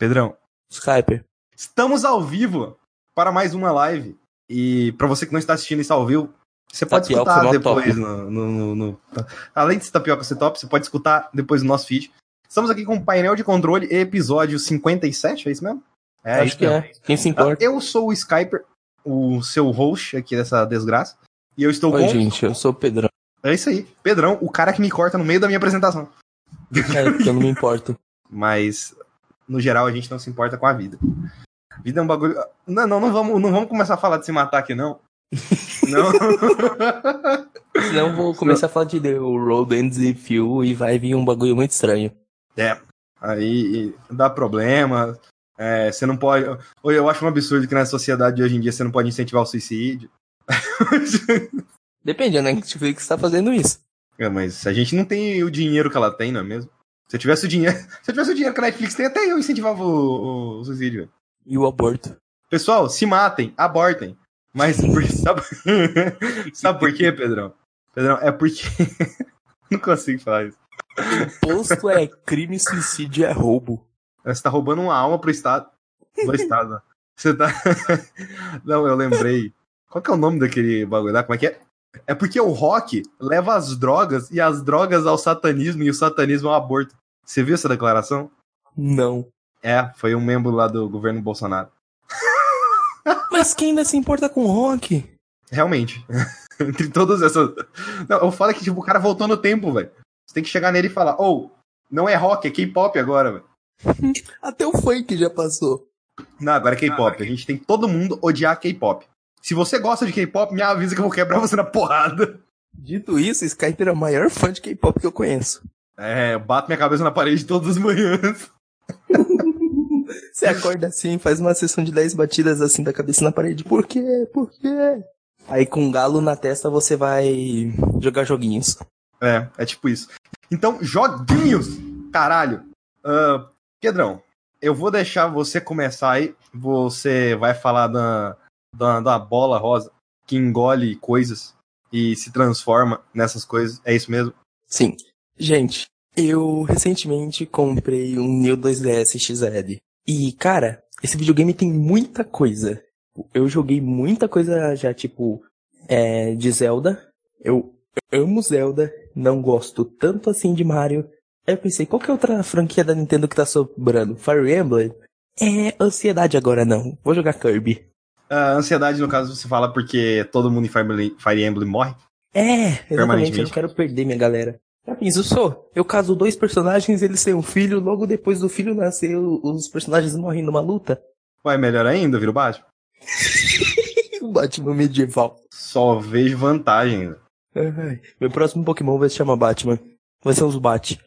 Pedrão, Skype. estamos ao vivo para mais uma live. E para você que não está assistindo isso ao vivo, você pode Tapioca escutar depois no, no- no- no- Além de tapioca ser top, você pode escutar depois no nosso feed. Estamos aqui com o painel de controle, episódio 57, é isso mesmo? É, Acho isso que mesmo. é. Quem se importa? Eu sou o Skyper, o seu host aqui dessa desgraça. E eu estou Oi, com. gente, eu sou o Pedrão. É isso aí, Pedrão, o cara que me corta no meio da minha apresentação. É, porque eu não me importo. Mas, no geral, a gente não se importa com a vida. A vida é um bagulho. Não, não, não vamos, não vamos começar a falar de se matar aqui, não. Não. Senão eu vou começar a falar de The Road Ends With You e vai vir um bagulho muito estranho. é. Aí dá problema. É, você não pode. Oi, Eu acho um absurdo que na sociedade de hoje em dia você não pode incentivar o suicídio. Depende, a Netflix tá fazendo isso. É, mas a gente não tem o dinheiro que ela tem, não é mesmo? Se eu tivesse o dinheiro, se eu tivesse o dinheiro que a Netflix tem, até eu incentivava o, o suicídio. velho. E o aborto. Pessoal, se matem, abortem. Mas por- sabe, sabe por quê, Pedrão? Pedrão, é porque. não consigo falar isso. Imposto é crime, suicídio é roubo. Você tá roubando uma alma pro Estado. Do Estado. Você tá. Não, eu lembrei. Qual que é o nome daquele bagulho lá? Como é que é? É porque o rock leva as drogas e as drogas ao satanismo e o satanismo ao aborto. Você viu essa declaração? Não. É, foi um membro lá do governo Bolsonaro. Mas quem ainda se importa com rock? Realmente. Entre todas essas. Não, eu falo que tipo, o cara voltou no tempo, velho. Você tem que chegar nele e falar: Ô, não é rock, é K-pop agora, velho. Até o funk já passou. Não, agora é K-pop. A gente tem todo mundo odiar K-pop. Se você gosta de K-pop, me avisa que eu vou quebrar você na porrada. Dito isso, Skype era o maior fã de K-pop que eu conheço. É, eu bato minha cabeça na parede todas as manhãs. Você acorda assim, faz uma sessão de 10 batidas assim da cabeça na parede. Por quê? Por quê? Aí com um galo na testa você vai jogar joguinhos. É, é tipo isso. Então, joguinhos! Caralho. Ah, Pedrão, eu vou deixar você começar aí. Você vai falar da, da, da bola rosa que engole coisas e se transforma nessas coisas. É isso mesmo? Sim. Gente, eu recentemente comprei um New 2DS XL. E, cara, esse videogame tem muita coisa. Eu joguei muita coisa já, tipo, é, de Zelda. Eu amo Zelda, não gosto tanto assim de Mario. Aí eu pensei, qual que é outra franquia da Nintendo que tá sobrando? Fire Emblem? É, ansiedade agora não. Vou jogar Kirby. A ansiedade, no caso, você fala porque todo mundo em Fire Emblem, Fire Emblem morre. É, exatamente, eu não quero perder minha galera. Já pensa, eu sou. Eu caso dois personagens, eles têm um filho, logo depois do filho nascer, os personagens morrem numa luta. Vai melhor ainda, vira o Batman. o Batman medieval. Só vejo vantagem. Ai, Meu próximo Pokémon vai se chamar Batman. Vai ser os Bat.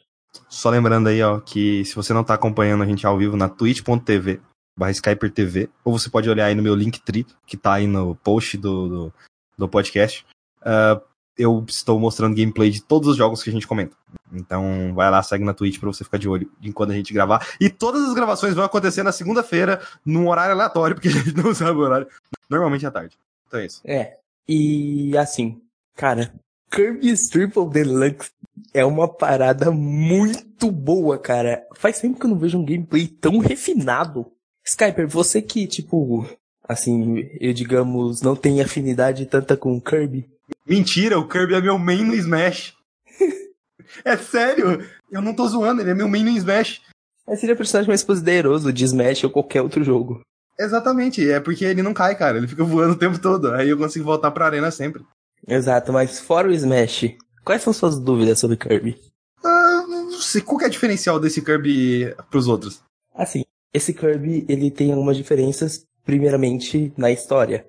Só lembrando aí, ó, que se você não tá acompanhando a gente ao vivo na twitch.tv barra Skyper TV, ou você pode olhar aí no meu Linktree, que tá aí no post do, do, do podcast, ah, eu estou mostrando gameplay de todos os jogos que a gente comenta. Então vai lá, segue na Twitch pra você ficar de olho enquanto a gente gravar. E todas as gravações vão acontecer na segunda-feira, num horário aleatório, porque a gente não sabe o horário. Normalmente à tarde. Então é isso. É. E assim, cara, Kirby's Triple Deluxe é uma parada muito boa, cara. Faz tempo que eu não vejo um gameplay tão refinado. Skyper, você que, tipo, assim, eu digamos, não tem afinidade tanta com Kirby. Mentira, o Kirby é meu main no Smash. é sério, eu não tô zoando, ele é meu main no Smash. Mas seria o personagem mais poderoso de Smash ou qualquer outro jogo. Exatamente, é porque ele não cai, cara, ele fica voando o tempo todo, aí eu consigo voltar pra arena sempre. Exato, mas fora o Smash, quais são suas dúvidas sobre Kirby? Ah, não sei, qual que é o diferencial desse Kirby pros outros? Assim, esse Kirby, ele tem algumas diferenças, primeiramente, na história.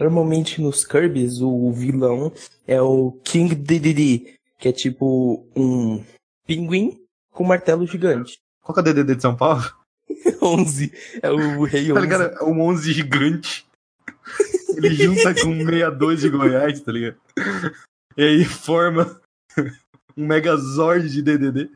Normalmente nos Kirbys, o vilão é o King Dedede, que é tipo um pinguim com martelo gigante. Qual que é o DDD de São Paulo? 11, é o rei 11. Tá ligado? É um 11 gigante. Ele junta com um 62 de Goiás, tá ligado? E aí forma um Megazord de DDD.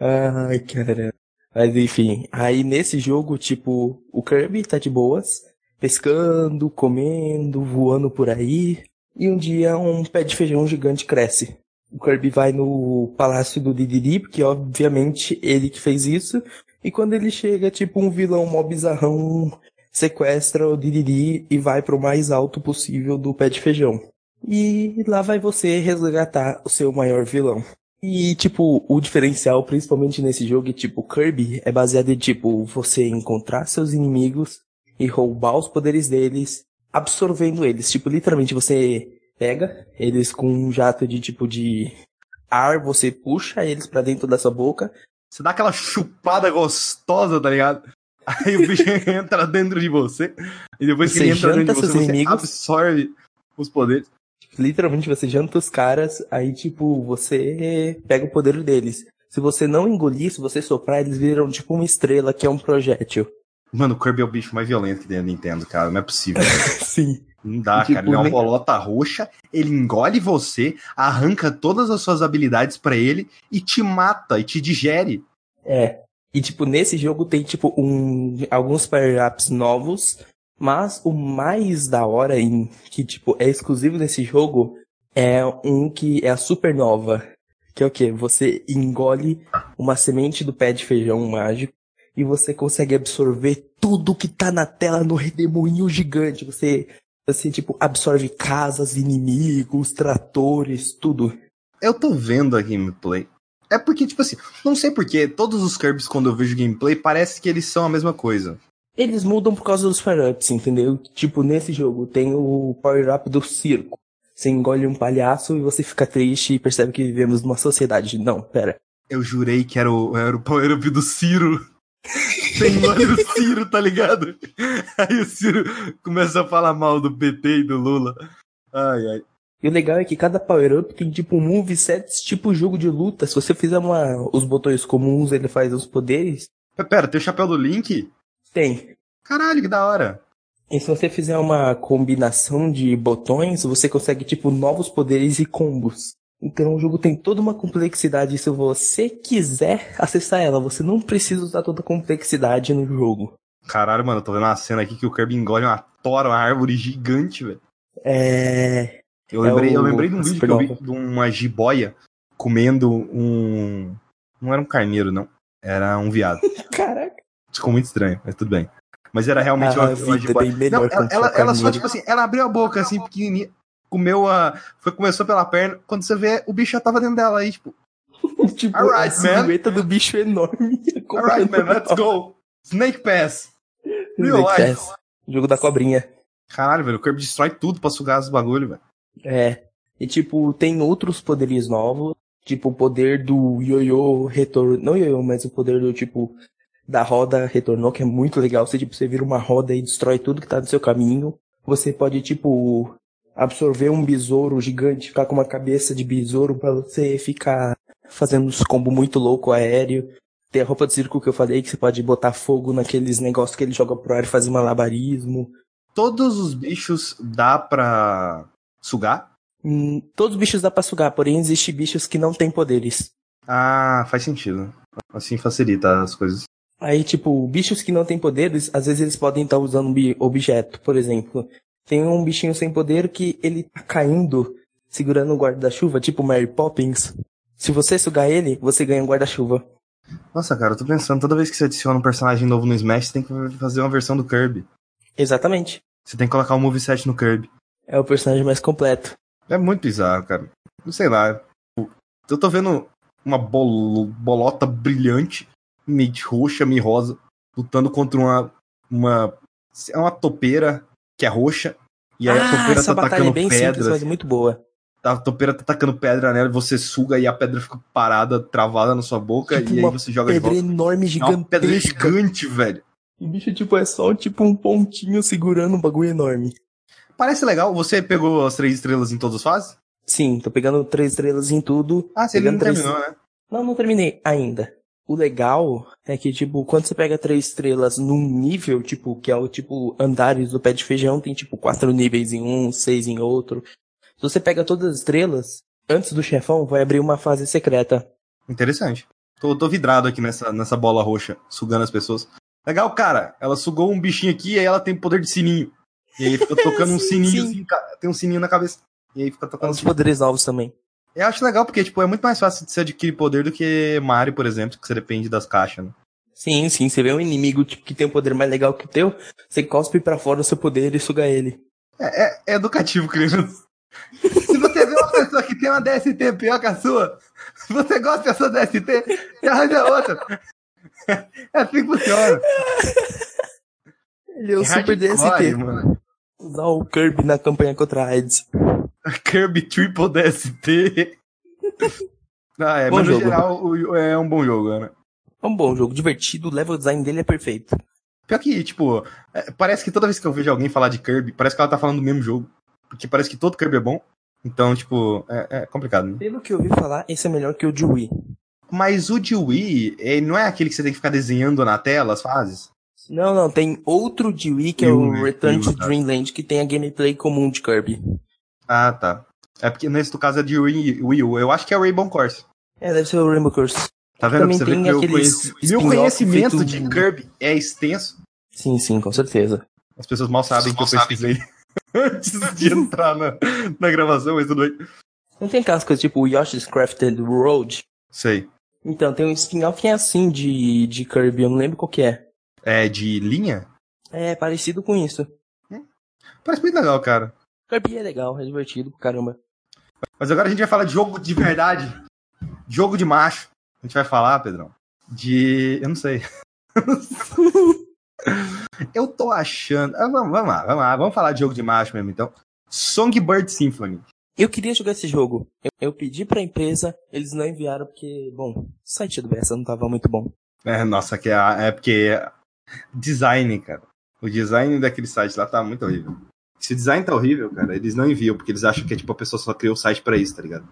Ai, cara. Mas enfim, aí nesse jogo, tipo, o Kirby tá de boas, pescando, comendo, voando por aí, e um dia um pé de feijão gigante cresce. O Kirby vai no palácio do Didiri, porque obviamente ele que fez isso, E quando ele chega, tipo um vilão mó bizarrão, sequestra o Diriri e vai pro mais alto possível do pé de feijão. E lá vai você resgatar o seu maior vilão. E, tipo, o diferencial, principalmente nesse jogo, tipo, Kirby, é baseado em, tipo, você encontrar seus inimigos e roubar os poderes deles, absorvendo eles. Tipo, literalmente, você pega eles com um jato de, tipo, de ar, você puxa eles para dentro da sua boca. Você dá aquela chupada gostosa, tá ligado? Aí o bicho entra dentro de você. E depois que Você ele entra dentro de janta você, seus você inimigos. absorve os poderes. Literalmente, você janta os caras, aí, tipo, você pega o poder deles. Se você não engolir, se você soprar, eles viram, tipo, uma estrela, que é um projétil. Mano, o Kirby é o bicho mais violento que tem na Nintendo, cara. Não é possível. Sim. Não dá, Tipo, cara. Ele é uma bolota roxa, ele engole você, arranca todas as suas habilidades pra ele e te mata e te digere. É. E, tipo, nesse jogo tem, tipo, um, alguns power-ups novos, mas o mais da hora, em, que, tipo, é exclusivo desse jogo, é um que é a supernova. Que é o quê? Você engole uma semente do pé de feijão mágico e você consegue absorver tudo que tá na tela no redemoinho gigante. Você, assim, tipo, absorve casas, inimigos, tratores, tudo. Eu tô vendo a gameplay. É porque, tipo assim, não sei porquê, todos os Kirby's, quando eu vejo gameplay, parece que eles são a mesma coisa. Eles mudam por causa dos power-ups, entendeu? Tipo, nesse jogo tem o power-up do circo. Você engole um palhaço e você fica triste e percebe que vivemos numa sociedade. Não, pera. Eu jurei que era o, era o power-up do Ciro. Você engole o Ciro, tá ligado? Aí o Ciro começa a falar mal do PT e do Lula. Ai, ai. E o legal é que cada power-up tem tipo um moveset, tipo jogo de luta. Se você fizer uma, os botões comuns, ele faz os poderes. Pera, tem o chapéu do Link? Tem. Caralho, que da hora. E se você fizer uma combinação de botões, você consegue tipo novos poderes e combos. Então o jogo tem toda uma complexidade. Se você quiser acessar ela, você não precisa usar toda a complexidade no jogo. Caralho, mano, eu tô vendo uma cena aqui que o Kirby engole uma tora, uma árvore gigante, velho. É. Eu É lembrei, eu o- lembrei de um vídeo que eu vi de uma jiboia comendo um. Não era um carneiro, não. Era um viado. Caraca. Ficou muito estranho, mas tudo bem. Mas era realmente A uma, uma é jiboia. Não, ela, é ela só, tipo assim, ela abriu a boca assim, pequenininha, comeu a. Foi, começou pela perna, quando você vê, o bicho já tava dentro dela aí, tipo, tipo, Alright, a silhueta do bicho é enorme. alright, man, let's go. Snake Pass. Real Snake life. Pass. Jogo da cobrinha. Caralho, velho, o Kirby destrói tudo pra sugar os bagulho, velho. É. E tipo, tem outros poderes novos. Tipo, o poder do ioiô retornou. Não ioiô, mas o poder do tipo. Da roda retornou, que é muito legal. Você, tipo, você vira uma roda e destrói tudo que tá no seu caminho. Você pode, tipo, absorver um besouro gigante, ficar com uma cabeça de besouro pra você ficar fazendo uns combos muito louco aéreo. Tem a roupa de circo que eu falei, que você pode botar fogo naqueles negócios que ele joga pro ar e fazer malabarismo. Todos os bichos dá pra sugar? Hum, todos os bichos dá pra sugar, porém existem bichos que não têm poderes. Ah, faz sentido. Assim facilita as coisas. Aí, tipo, bichos que não têm poderes, às vezes eles podem estar usando um objeto. Por exemplo, tem um bichinho sem poder que ele tá caindo, segurando um guarda-chuva, tipo Mary Poppins. Se você sugar ele, você ganha um guarda-chuva. Nossa, cara, eu tô pensando, toda vez que você adiciona um personagem novo no Smash, você tem que fazer uma versão do Kirby. Exatamente. Você tem que colocar o moveset no Kirby. É o personagem mais completo. É muito bizarro, cara. Não sei lá. Eu tô vendo uma bol- bolota brilhante, meio roxa, meio rosa, lutando contra uma. uma. É uma topeira que é roxa. E aí a ah, topeira essa tá é atacando simples, mas é muito boa. A topeira tá atacando pedra nela, você suga e a pedra fica parada, travada na sua boca, Tipo e aí você joga de Pedra volta. enorme, É uma pedra gigante, velho. E o bicho, tipo, é só tipo um pontinho segurando um bagulho enorme. Parece legal. Você pegou as três estrelas em todas as fases? Sim, tô pegando três estrelas em tudo. Ah, você ainda não Pegando três- terminou, né? Não, não terminei ainda. O legal é que, tipo, quando você pega três estrelas num nível, tipo, que é o tipo andares do pé de feijão, tem tipo quatro níveis em um, seis em outro. Se você pega todas as estrelas, antes do chefão, vai abrir uma fase secreta. Interessante. Tô, tô vidrado aqui nessa, nessa bola roxa, sugando as pessoas. Legal, cara. Ela sugou um bichinho aqui e aí ela tem poder de sininho. E aí fica tocando um Sim, sininho, sim. assim, tem um sininho na cabeça. E aí fica tocando Os sininho. poderes novos também. Eu acho legal porque, tipo, é muito mais fácil de você adquirir poder do que Mario, por exemplo, que você depende das caixas, né? Sim, sim, você vê um inimigo tipo, que tem um poder mais legal que o teu, você cospe pra fora o seu poder e suga ele. É, é, é educativo, criança. Se você vê uma pessoa que tem uma DST pior que a sua, se você gosta da sua DST, você arranja outra. É assim que funciona. Ele é o super DST. Mano. Usar o Kirby na campanha contra a AIDS. Kirby Triple DST. Ah, é, Bom mas no jogo. geral o- é um bom jogo, né? É um bom jogo, divertido, o level design dele é perfeito. Pior que, tipo, é, parece que toda vez que eu vejo alguém falar de Kirby, parece que ela tá falando do mesmo jogo. Porque parece que todo Kirby é bom. Então, tipo, é, é complicado, né? Pelo que eu ouvi falar, esse é melhor que o de Wii. Mas o de Wii, ele não é aquele que você tem que ficar desenhando na tela as fases? Não, não, tem outro de Wii que é o? Return to. Dreamland, que tem a gameplay comum de Kirby. Ah, tá. É porque nesse caso é de Wii, Wii U. Eu acho que é o Rainbow Course. É, deve ser o Rainbow Curse. Tá vendo? Também você tem que meu, aqueles meu conhecimento feito de Kirby é extenso. Sim, sim, com certeza. As pessoas mal sabem que eu pesquisei antes de entrar na, na gravação, mas tudo bem. Não tem aquelas coisas tipo Yoshi's Crafted Road? Sei. Então, tem um spin-off que é assim de, de Kirby, eu não lembro qual que é. É de linha? É parecido com isso. Parece muito legal, cara. Kirby é legal, é divertido pra caramba. Mas agora a gente vai falar de jogo de verdade. Jogo de macho. A gente vai falar, Pedrão, de. Eu não sei. eu tô achando. Ah, vamos, vamos lá, vamos lá. Vamos falar de jogo de macho mesmo, então. Songbird Symphony. Eu queria jogar esse jogo. Eu, eu pedi pra empresa, eles não enviaram porque, bom, o site do Bessa não tava muito bom. É, nossa, que é, é porque. Design, cara. O design daquele site lá tá muito horrível. Se o design tá horrível, cara, eles não enviam, porque eles acham que tipo, a pessoa só criou o site pra isso, tá ligado?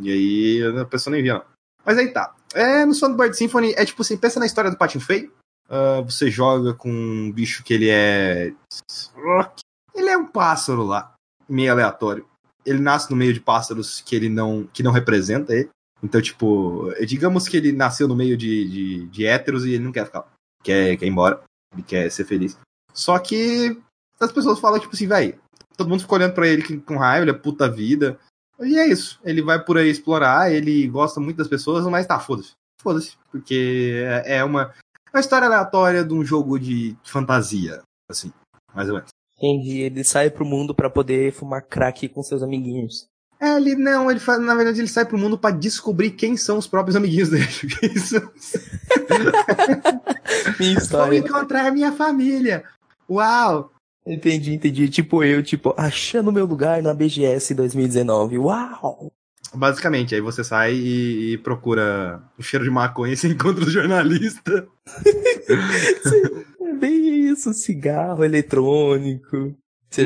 E aí a pessoa não envia, não. Mas aí tá. É, no Songbird Symphony, é tipo assim, pensa na história do Patinho Feio. Ah, você joga com um bicho que ele é. Ele é um pássaro lá, meio aleatório. Ele nasce no meio de pássaros que ele não. que não representa ele. Então, tipo, digamos que ele nasceu no meio de, de, de héteros e ele não quer ficar. Quer, quer ir embora. Ele quer ser feliz. Só que as pessoas falam, tipo assim, véi, todo mundo fica olhando pra ele com- com raiva, ele é puta vida. E é isso. Ele vai por aí explorar, ele gosta muito das pessoas, mas tá, foda-se. Foda-se. Porque é é uma, uma história aleatória de um jogo de fantasia. Assim, mais ou menos. Entendi, ele sai pro mundo pra poder fumar crack com seus amiguinhos. É, ele não, ele faz, na verdade ele sai pro mundo pra descobrir quem são os próprios amiguinhos dele. Isso. Minha Vou história. encontrar minha família. Uau! Entendi, entendi. Tipo eu, tipo, achando meu lugar na BGS 2019. Uau! Basicamente, aí você sai e, e procura o cheiro de maconha e você encontra o jornalista. É bem isso, cigarro eletrônico,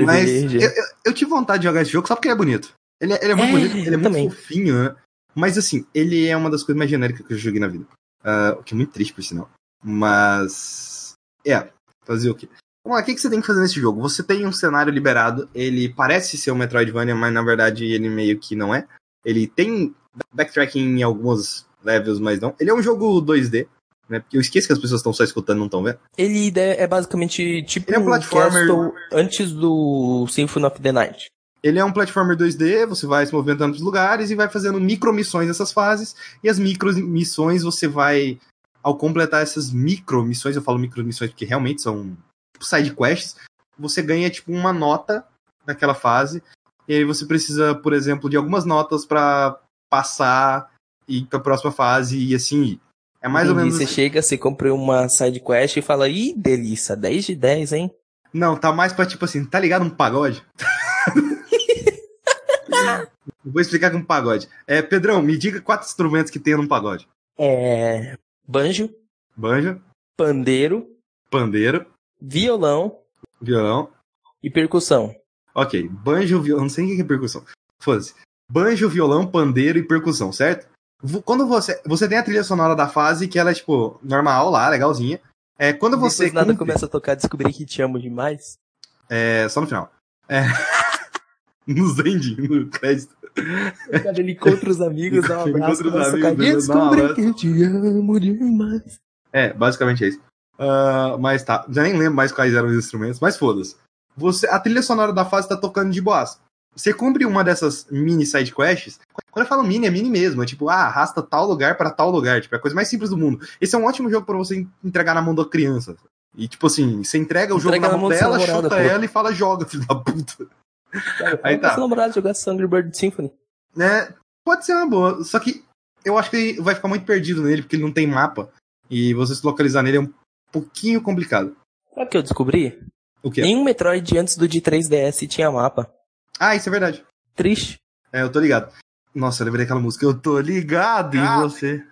Mas cerveja. eu, eu, eu tive vontade de jogar esse jogo só porque ele é bonito. Ele, é- ele é muito É, bonito, ele é muito também. fofinho, né? Mas assim, ele é uma das coisas mais genéricas que eu joguei na vida. Ah, o que é muito triste, por sinal. Mas. É, fazer o quê? Vamos lá, o que, que você tem que fazer nesse jogo? Você tem um cenário liberado, ele parece ser um Metroidvania, mas na verdade ele meio que não é. Ele tem backtracking em alguns levels, mas não. Ele é um jogo 2D, né? Porque eu esqueço que as pessoas estão só escutando, não estão vendo. Ele é é basicamente tipo Ele é um platformer. Castle antes do Symphony of the Night. Ele é um platformer 2D, você vai se movimentando nos lugares e vai fazendo micro missões nessas fases. E as micro missões você vai, ao completar essas micro missões, eu falo micro missões porque realmente são tipo side quests, você ganha tipo uma nota naquela fase. E aí você precisa, por exemplo, de algumas notas pra passar e ir pra próxima fase e assim. É mais ou Entendi, menos. Você assim. chega, você compra uma side quest e fala, ih, delícia, 10 de 10, hein? Não, tá mais pra tipo assim, tá ligado um pagode? Vou explicar com um pagode. É, Pedrão, me diga quatro instrumentos que tem num pagode. É. Banjo, Banjo, pandeiro, pandeiro, violão violão. e percussão. Ok, banjo, violão, não sei o que é percussão. Foda-se. Banjo, violão, pandeiro e percussão, certo? Quando você. Você tem a trilha sonora da fase que ela é, tipo, normal lá, legalzinha. É, quando você. Depois nada cumpre- começa a tocar, descobri que te amo demais. É, só no final. É. Nos ending, no crédito. Quando ele encontra os amigos, dá um Encontra abraço, os começa a amigos, descobri que eu te amo demais. É, basicamente é isso. Ah, mas tá, já nem lembro mais quais eram os instrumentos, mas foda-se. Você, a trilha sonora da fase tá tocando de boas. Você cumpre uma dessas mini side quests, Quando eu falo mini, é mini mesmo. É tipo, ah, arrasta tal lugar para tal lugar. Tipo, é a coisa mais simples do mundo. Esse é um ótimo jogo para você entregar na mão da criança. E, tipo assim, você entrega o entrega jogo na mão, dela, chuta ela e fala, joga, filho da puta. Cara, Aí tá. namorada jogar Angry Bird Symphony. Né? Pode ser uma boa. Só que eu acho que vai ficar muito perdido nele, porque ele não tem mapa. E você se localizar nele é um pouquinho complicado. Sabe o que eu descobri? O quê? Nenhum Metroid antes do de 3DS tinha mapa. Ah, isso é verdade. Triste. É, eu tô ligado. Nossa, eu lembrei daquela música. Eu tô ligado em ah. você.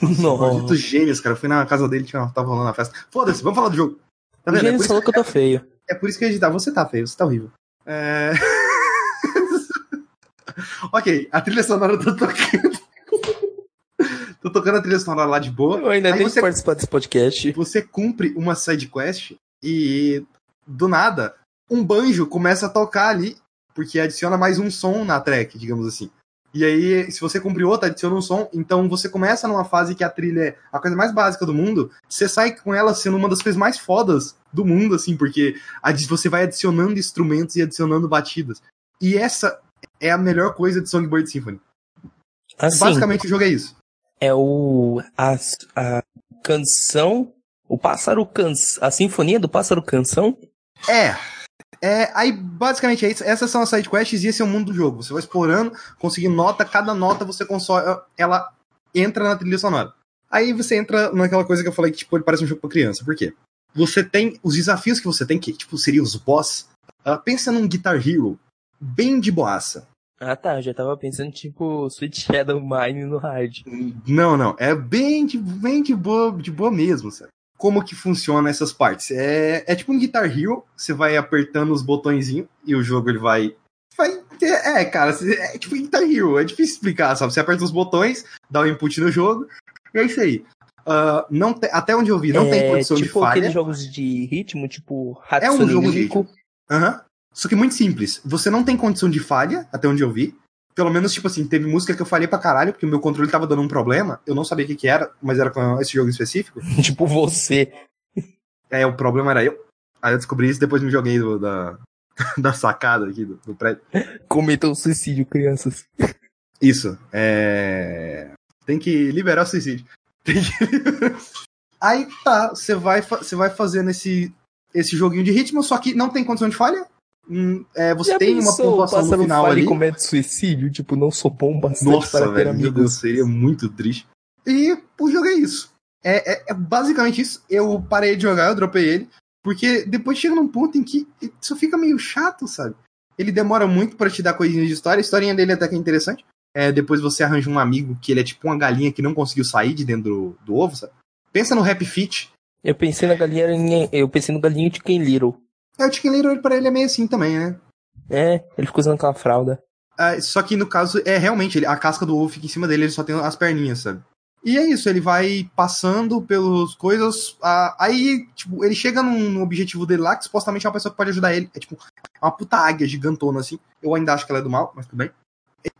Nossa. gênios, cara. Eu fui na casa dele, tinha, tava rolando a festa. Foda-se, vamos falar do jogo. Tá vendo? O Gênesis é falou que, que eu tô feio. É, é por isso que eu editar. Você tá feio, você tá horrível. É... ok, a trilha sonora tô tocando. Tô tocando a trilha sonora lá de boa. Eu ainda tenho que participar desse podcast. Você cumpre uma side quest e do nada um banjo começa a tocar ali, porque adiciona mais um som na track, digamos assim. E aí, se você cumprir outra, adiciona um som. Então você começa numa fase que a trilha é a coisa mais básica do mundo. Você sai com ela sendo uma das coisas mais fodas do mundo, assim, porque você vai adicionando instrumentos e adicionando batidas. E essa é a melhor coisa de Songbird Symphony. Assim, Basicamente o jogo é isso. É o. A, a canção. O pássaro can, A sinfonia do pássaro canção? É. É, aí basicamente é isso. Essas são as sidequests e esse é o mundo do jogo. Você vai explorando, conseguindo nota, cada nota você console, ela entra na trilha sonora. Aí você entra naquela coisa que eu falei que tipo, ele parece um jogo para criança. Por quê? Você tem os desafios que você tem, que tipo, seriam os boss. Uh, pensa num Guitar Hero bem de boaça. Ah tá, eu já tava pensando tipo Sweet Shadow Mine no hard. Não, não, é bem de, bem de boa, de boa mesmo, sabe? Como que funciona essas partes? É, é tipo um Guitar Hero, você vai apertando os botõezinhos e o jogo ele vai vai ter, é, cara, é tipo Guitar Hero, é difícil explicar, sabe? Você aperta os botões, dá o um input no jogo, e é isso aí. Uh, não te, até onde eu vi, não é, tem condição tipo de falha. Tipo aqueles jogos de ritmo, tipo Hatsune É um jogo de ritmo. Aham. Só que muito simples. Você não tem condição de falha, até onde eu vi. Pelo menos, tipo assim, teve música que eu falhei pra caralho, porque o meu controle tava dando um problema. Eu não sabia o que, que era, mas era com esse jogo em específico. tipo você. É, o problema era eu. Aí eu descobri isso depois me joguei do, da, da sacada aqui do, do prédio. Cometam suicídio, crianças. Isso. É... Tem que liberar o suicídio. Tem que... Aí tá, você vai, você vai fazendo esse, esse joguinho de ritmo, só que não tem condição de falha. Hum, é, você Já tem uma pontuação no final ali. comete suicídio, tipo, não sou bom bastante Nossa, para velho, ter amigos. Seria muito triste. E o jogo é isso. É, é, é, basicamente isso. Eu parei de jogar, eu dropei ele, porque depois chega num ponto em que isso fica meio chato, sabe? Ele demora muito para te dar coisinhas de história. A historinha dele até que é interessante. É, depois você arranja um amigo que ele é tipo uma galinha que não conseguiu sair de dentro do, do ovo, sabe? Pensa no Happy Feet. Eu pensei na galinha, eu pensei no galinho de Ken Little. É, o Chicken Little pra ele é meio assim também, né? É, ele fica usando aquela fralda. É, só que no caso, é realmente, ele, a casca do ovo fica em cima dele, ele só tem as perninhas, sabe? E é isso, ele vai passando pelas coisas. aí, tipo, ele chega num, num, objetivo dele lá, que supostamente é uma pessoa que pode ajudar ele. É tipo, é uma puta águia gigantona, assim. Eu ainda acho que ela é do mal, mas tudo bem.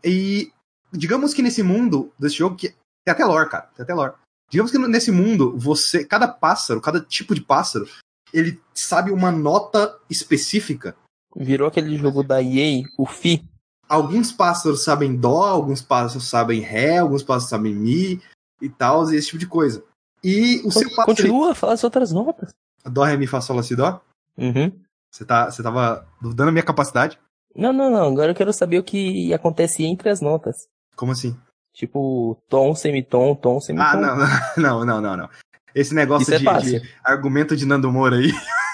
E, e digamos que nesse mundo desse jogo, que tem até lore, cara, tem até lore. Digamos que nesse mundo, você, cada pássaro, cada tipo de pássaro, ele sabe uma nota específica. Virou aquele jogo da EA, o Fi. Alguns pássaros sabem Dó, alguns pássaros sabem Ré, alguns pássaros sabem Mi e tal, e esse tipo de coisa. E o seu pássaro. Continua, fala as outras notas. Dó, Ré, Mi, Fá, Sol, Lá, Si, Dó? Uhum. Você, tá, você tava dudando a minha capacidade? Não, não, não. Agora eu quero saber o que acontece entre as notas. Como assim? Tipo, tom, semitom, tom, semitom. Ah, não, não, não, não, não. Esse negócio é de, de, argumento de Nando Moura aí.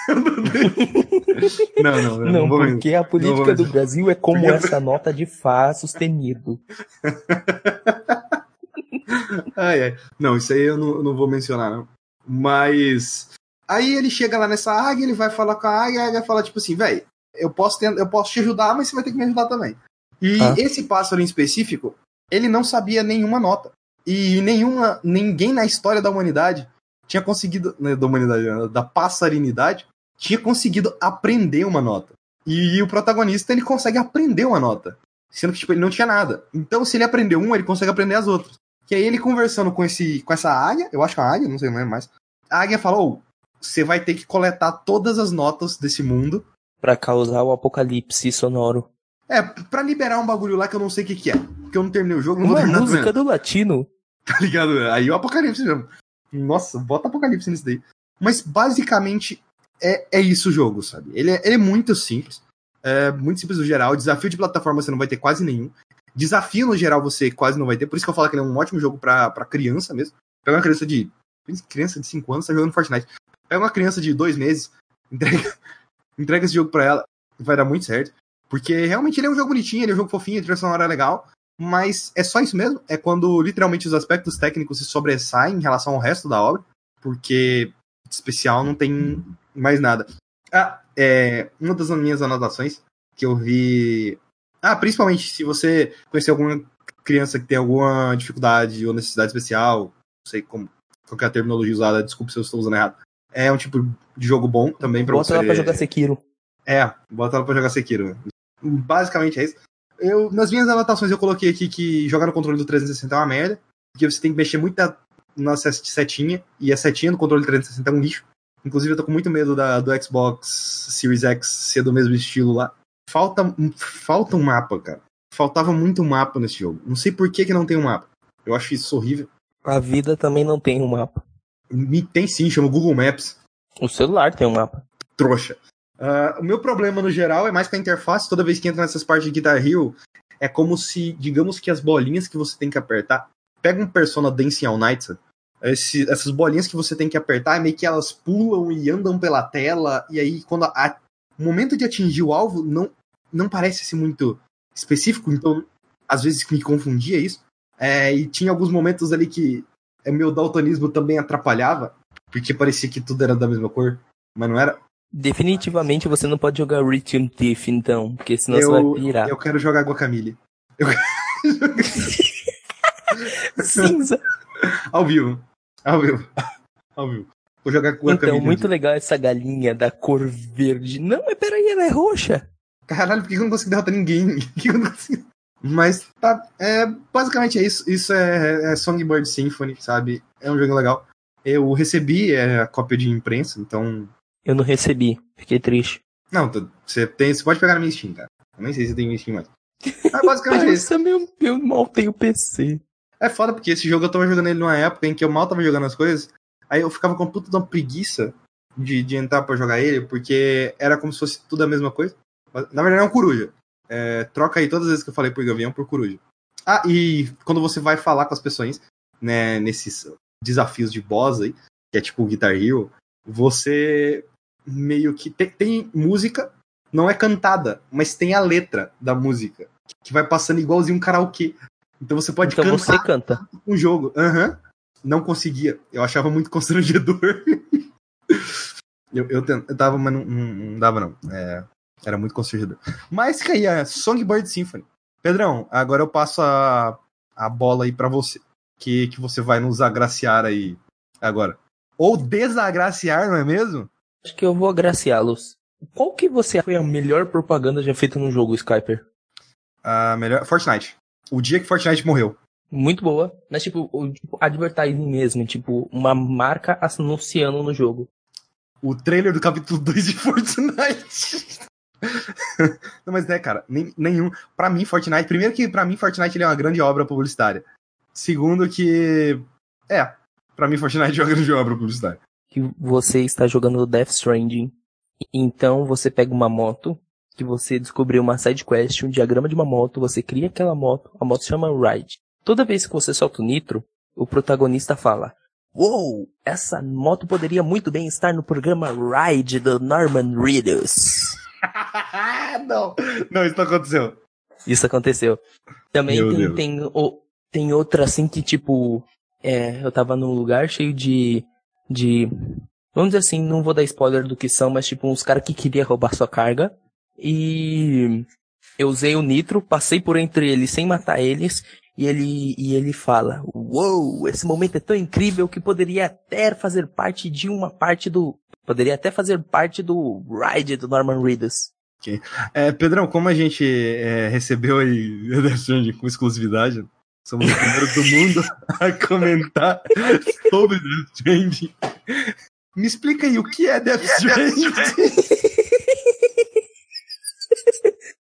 não, não, não. Não, porque a política do Brasil é como porque... essa nota de Fá sustenido. ai, ai. Não, isso aí eu não, não vou mencionar, não. Mas. Aí ele chega lá nessa águia, ele vai falar com a águia, a águia fala, tipo assim, velho, eu posso, eu posso te ajudar, mas você vai ter que me ajudar também. E ah. esse pássaro em específico, ele não sabia nenhuma nota. E nenhuma, ninguém na história da humanidade tinha conseguido, né, da humanidade, né, da passarinidade, tinha conseguido aprender uma nota. E, o protagonista, ele consegue aprender uma nota. Sendo que, tipo, ele não tinha nada. Então, se ele aprendeu uma, ele consegue aprender as outras. Que aí ele conversando com esse com essa águia, eu acho que é uma águia, não sei mais. A águia falou: você vai ter que coletar todas as notas desse mundo. para causar o apocalipse sonoro. É, pra liberar um bagulho lá que eu não sei o que, que é. Porque eu não terminei o jogo, não Uma vou terminar música do latino. Tá ligado? Aí o apocalipse mesmo. Nossa, bota apocalipse nisso daí. Mas basicamente é, é isso o jogo, sabe? Ele é, ele é muito simples. É muito simples no geral. Desafio de plataforma você não vai ter quase nenhum. Desafio no geral você quase não vai ter. Por isso que eu falo que ele é um ótimo jogo pra, criança mesmo. Pega uma criança de. Criança de 5 anos, tá jogando Fortnite. Pega uma criança de 2 meses, entrega, entrega esse jogo pra ela, vai dar muito certo. Porque realmente ele é um jogo bonitinho, ele é um jogo fofinho, a trilha sonora é legal. Mas é só isso mesmo. É quando literalmente os aspectos técnicos se sobressaem em relação ao resto da obra. Porque de especial não tem mais nada. Ah, é. Uma das minhas anotações que eu vi. Ah, principalmente se você conhecer alguma criança que tem alguma dificuldade ou necessidade especial, não sei como, qual é a terminologia usada, desculpe se eu estou usando errado. É um tipo de jogo bom também pra Bota você. ela pra jogar Sekiro. É, bota ela pra jogar Sekiro. Basicamente é isso. Eu, nas minhas anotações eu coloquei aqui que jogar no controle do 360 é uma merda, porque você tem que mexer muito na, na setinha, e a setinha do controle do 360 é um lixo. Inclusive eu tô com muito medo da, do Xbox Series X ser do mesmo estilo lá. Falta, falta um mapa, cara. Faltava muito mapa nesse jogo. Não sei por que, que não tem um mapa. Eu acho isso horrível. A vida também não tem um mapa. Tem sim, chama Google Maps. O celular tem um mapa. trouxa. Ah, o meu problema no geral é mais com a interface. Toda vez que entra nessas partes de Guitar Hero, é como se, digamos que as bolinhas que você tem que apertar. Pega um Persona Dancing All Night? Esse- essas bolinhas que você tem que apertar, é meio que elas pulam e andam pela tela, e aí quando a- o momento de atingir o alvo não, não parece ser muito específico, então às vezes me confundia isso. É, e tinha alguns momentos ali que o meu daltonismo também atrapalhava, porque parecia que tudo era da mesma cor, mas não era. Definitivamente você não pode jogar Rhythm Thief, então, porque senão você eu, vai pirar. eu quero jogar Guacamole. Cinza. Ao vivo. Ao vivo. Ao vivo. Vou jogar com Guacamole. Então, muito legal essa galinha da cor verde. Não, mas peraí, ela é roxa. Caralho, por que eu não consigo derrotar ninguém? Por que eu não consigo? Mas tá. É, basicamente é isso. Isso é, é Songbird Symphony, sabe? É um jogo legal. Eu recebi é, a cópia de imprensa, então. Eu não recebi, fiquei triste. Não, você, tem, você pode pegar na minha Steam, cara. Eu nem sei se tem minha Steam mais. Mas basicamente é isso. Nossa, meu, eu mal tenho PC. É foda, porque esse jogo eu tava jogando ele numa época em que eu mal tava jogando as coisas. Aí eu ficava com puta de uma preguiça de, de entrar pra jogar ele, porque era como se fosse tudo a mesma coisa. Mas, Na verdade é um coruja. É, troca aí todas as vezes que eu falei por Gavião por coruja. Ah, e quando você vai falar com as pessoas, né, nesses desafios de boss aí, que é tipo o Guitar Hero, você meio que. Tem, tem música, não é cantada, mas tem a letra da música, que vai passando igualzinho um karaokê. Então você pode Então cantar você canta. um jogo. Aham. Não conseguia. Eu achava muito constrangedor. eu, eu, tent- eu tava, mas não, não, não dava, não. É, era muito constrangedor. Mas fica aí, a Songbird Symphony. Pedrão, agora eu passo a, a bola aí pra você. Que, que você vai nos agraciar aí agora. Ou desagraciar, não é mesmo? Acho que eu vou agraciá-los. Qual que você foi a melhor propaganda já feita no jogo, Skyper? A melhor. Fortnite. O dia que Fortnite morreu. Muito boa. Mas, tipo, o tipo, advertising mesmo. Tipo, uma marca anunciando no jogo. o trailer do capítulo 2 de Fortnite. Não, mas né, cara, nem, nenhum. Pra mim, Fortnite. Primeiro que pra mim, Fortnite ele é uma grande obra publicitária. Segundo que. É, pra mim, Fortnite é uma grande obra publicitária. Que você está jogando Death Stranding. Então você pega uma moto. Que você descobriu uma side quest, um diagrama de uma moto. Você cria aquela moto. A moto se chama Ride. Toda vez que você solta o nitro, o protagonista fala. Uou, essa moto poderia muito bem estar no programa Ride do Norman Reedus. não, não, isso não aconteceu. Isso aconteceu. Também tem, tem, o- tem outra assim que, tipo, é, eu tava num lugar cheio de. De. Vamos dizer assim, não vou dar spoiler do que são, mas tipo, uns caras que queria roubar sua carga. E eu usei o nitro, passei por entre eles sem matar eles. E ele, e ele fala, uou, esse momento é tão incrível que poderia até fazer parte de uma parte do. Poderia até fazer parte do ride do Norman Reedus. É, Pedrão, como a gente é, recebeu aí com exclusividade, somos os primeiros do mundo a comentar sobre Death Stranding. Me explica aí o que é Death Stranding.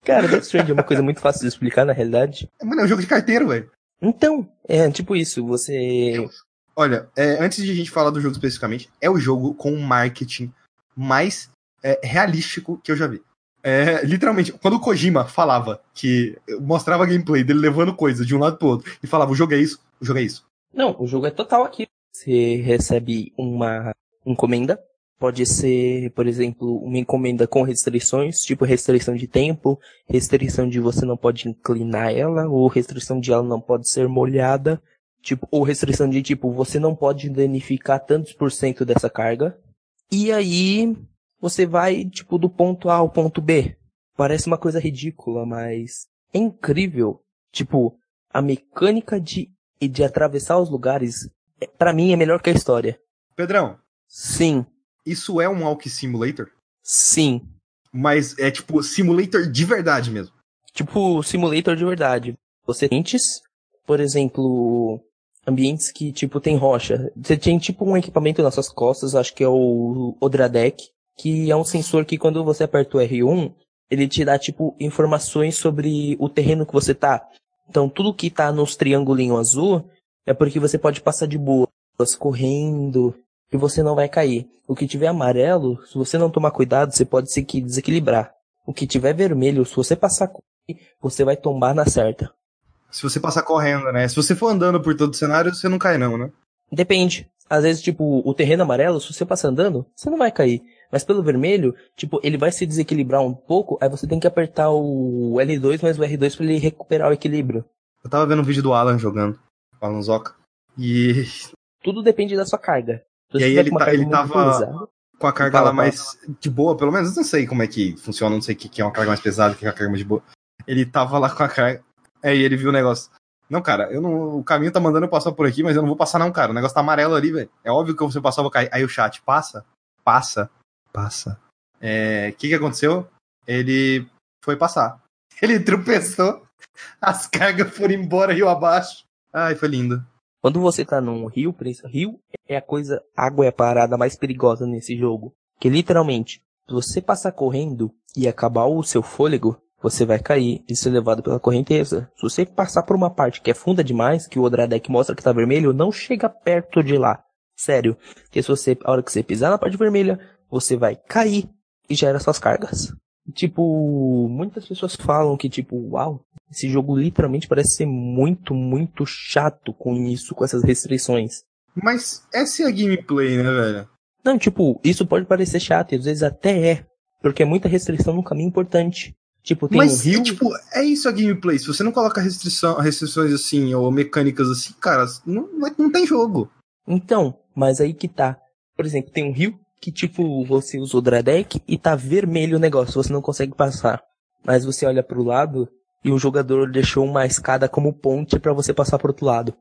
Cara, Death Stranding é uma coisa muito fácil de explicar na realidade. Mano, é um jogo de carteiro, velho. Então, é tipo isso, você. Olha, é, antes de a gente falar do jogo especificamente, é o jogo com o marketing mais é, realístico que eu já vi. É, literalmente, quando o Kojima falava que mostrava gameplay dele levando coisa de um lado pro outro e falava o jogo é isso, o jogo é isso. Não, o jogo é total aqui. Você recebe uma encomenda. Pode ser, por exemplo, uma encomenda com restrições, tipo restrição de tempo, restrição de você não pode inclinar ela, ou restrição de ela não pode ser molhada, tipo, ou restrição de tipo, você não pode danificar tantos por cento dessa carga. E aí, você vai, tipo, do ponto A ao ponto B. Parece uma coisa ridícula, mas é incrível. Tipo, a mecânica de, de atravessar os lugares, é, para mim, é melhor que a história. Pedrão, Sim, isso é um Walk Simulator, sim. mas é tipo simulator de verdade mesmo. Tipo, simulator de verdade. Você tem por exemplo, ambientes que, tipo, tem rocha. Você tem, tipo, um equipamento nas suas costas, acho que é o Odradek, que é um sensor que quando você aperta o R1, ele te dá, tipo, informações sobre o terreno que você tá. Então, tudo que tá nos triangulinhos azul é porque você pode passar de boa, correndo, e você não vai cair. O que tiver amarelo, se você não tomar cuidado, você pode se desequilibrar. O que tiver vermelho, se você passar você vai tombar na certa. Se você passar correndo, né? Se você for andando por todo o cenário, você não cai não, né? Depende. Às vezes, tipo, o terreno amarelo, se você passar andando, você não vai cair. Mas pelo vermelho, tipo, ele vai se desequilibrar um pouco, aí você tem que apertar o L2 mais o R2 pra ele recuperar o equilíbrio. Eu tava vendo um vídeo do Alan jogando, o Alan Zoca, e Tudo depende da sua carga. E aí ele tá- ele muito tava- com a carga lá mais de boa, pelo menos. Eu não sei como é que funciona, não sei o que que é uma carga mais pesada, o que é uma carga mais de boa. Ele tava lá com a carga. Aí ele viu o negócio. Não, cara, eu não, o caminho tá mandando eu passar por aqui, mas eu não vou passar, não, cara. O negócio tá amarelo ali, velho. É óbvio que se eu passar, eu vou cair. Aí o chat passa, passa, passa. É, O que que aconteceu? Ele foi passar. Ele tropeçou, as cargas foram embora rio abaixo. Ai, foi lindo. Quando você tá num rio, Prince, rio é a coisa, água é a parada mais perigosa nesse jogo. Que literalmente, se você passar correndo e acabar o seu fôlego, você vai cair e ser levado pela correnteza. Se você passar por uma parte que é funda demais, que o Odradek mostra que tá vermelho, não chega perto de lá. Sério. Porque se você, a hora que você pisar na parte vermelha, você vai cair e gera suas cargas. Tipo, muitas pessoas falam que, tipo, uau, esse jogo literalmente parece ser muito, muito chato com isso, com essas restrições. Mas essa é a gameplay, né, velho? Não, tipo, isso pode parecer chato, e às vezes até é, porque é muita restrição num caminho importante. Tipo, tem Mas, um rio. é, tipo, é isso a gameplay. Se você não coloca restrição, restrições assim, ou mecânicas assim, cara, não, não- não tem jogo. Então, mas aí que tá. Por exemplo, tem um rio que, tipo, você usa o Dradek e tá vermelho o negócio, você não consegue passar. Mas você olha pro lado e o jogador deixou uma escada como ponte pra você passar pro outro lado.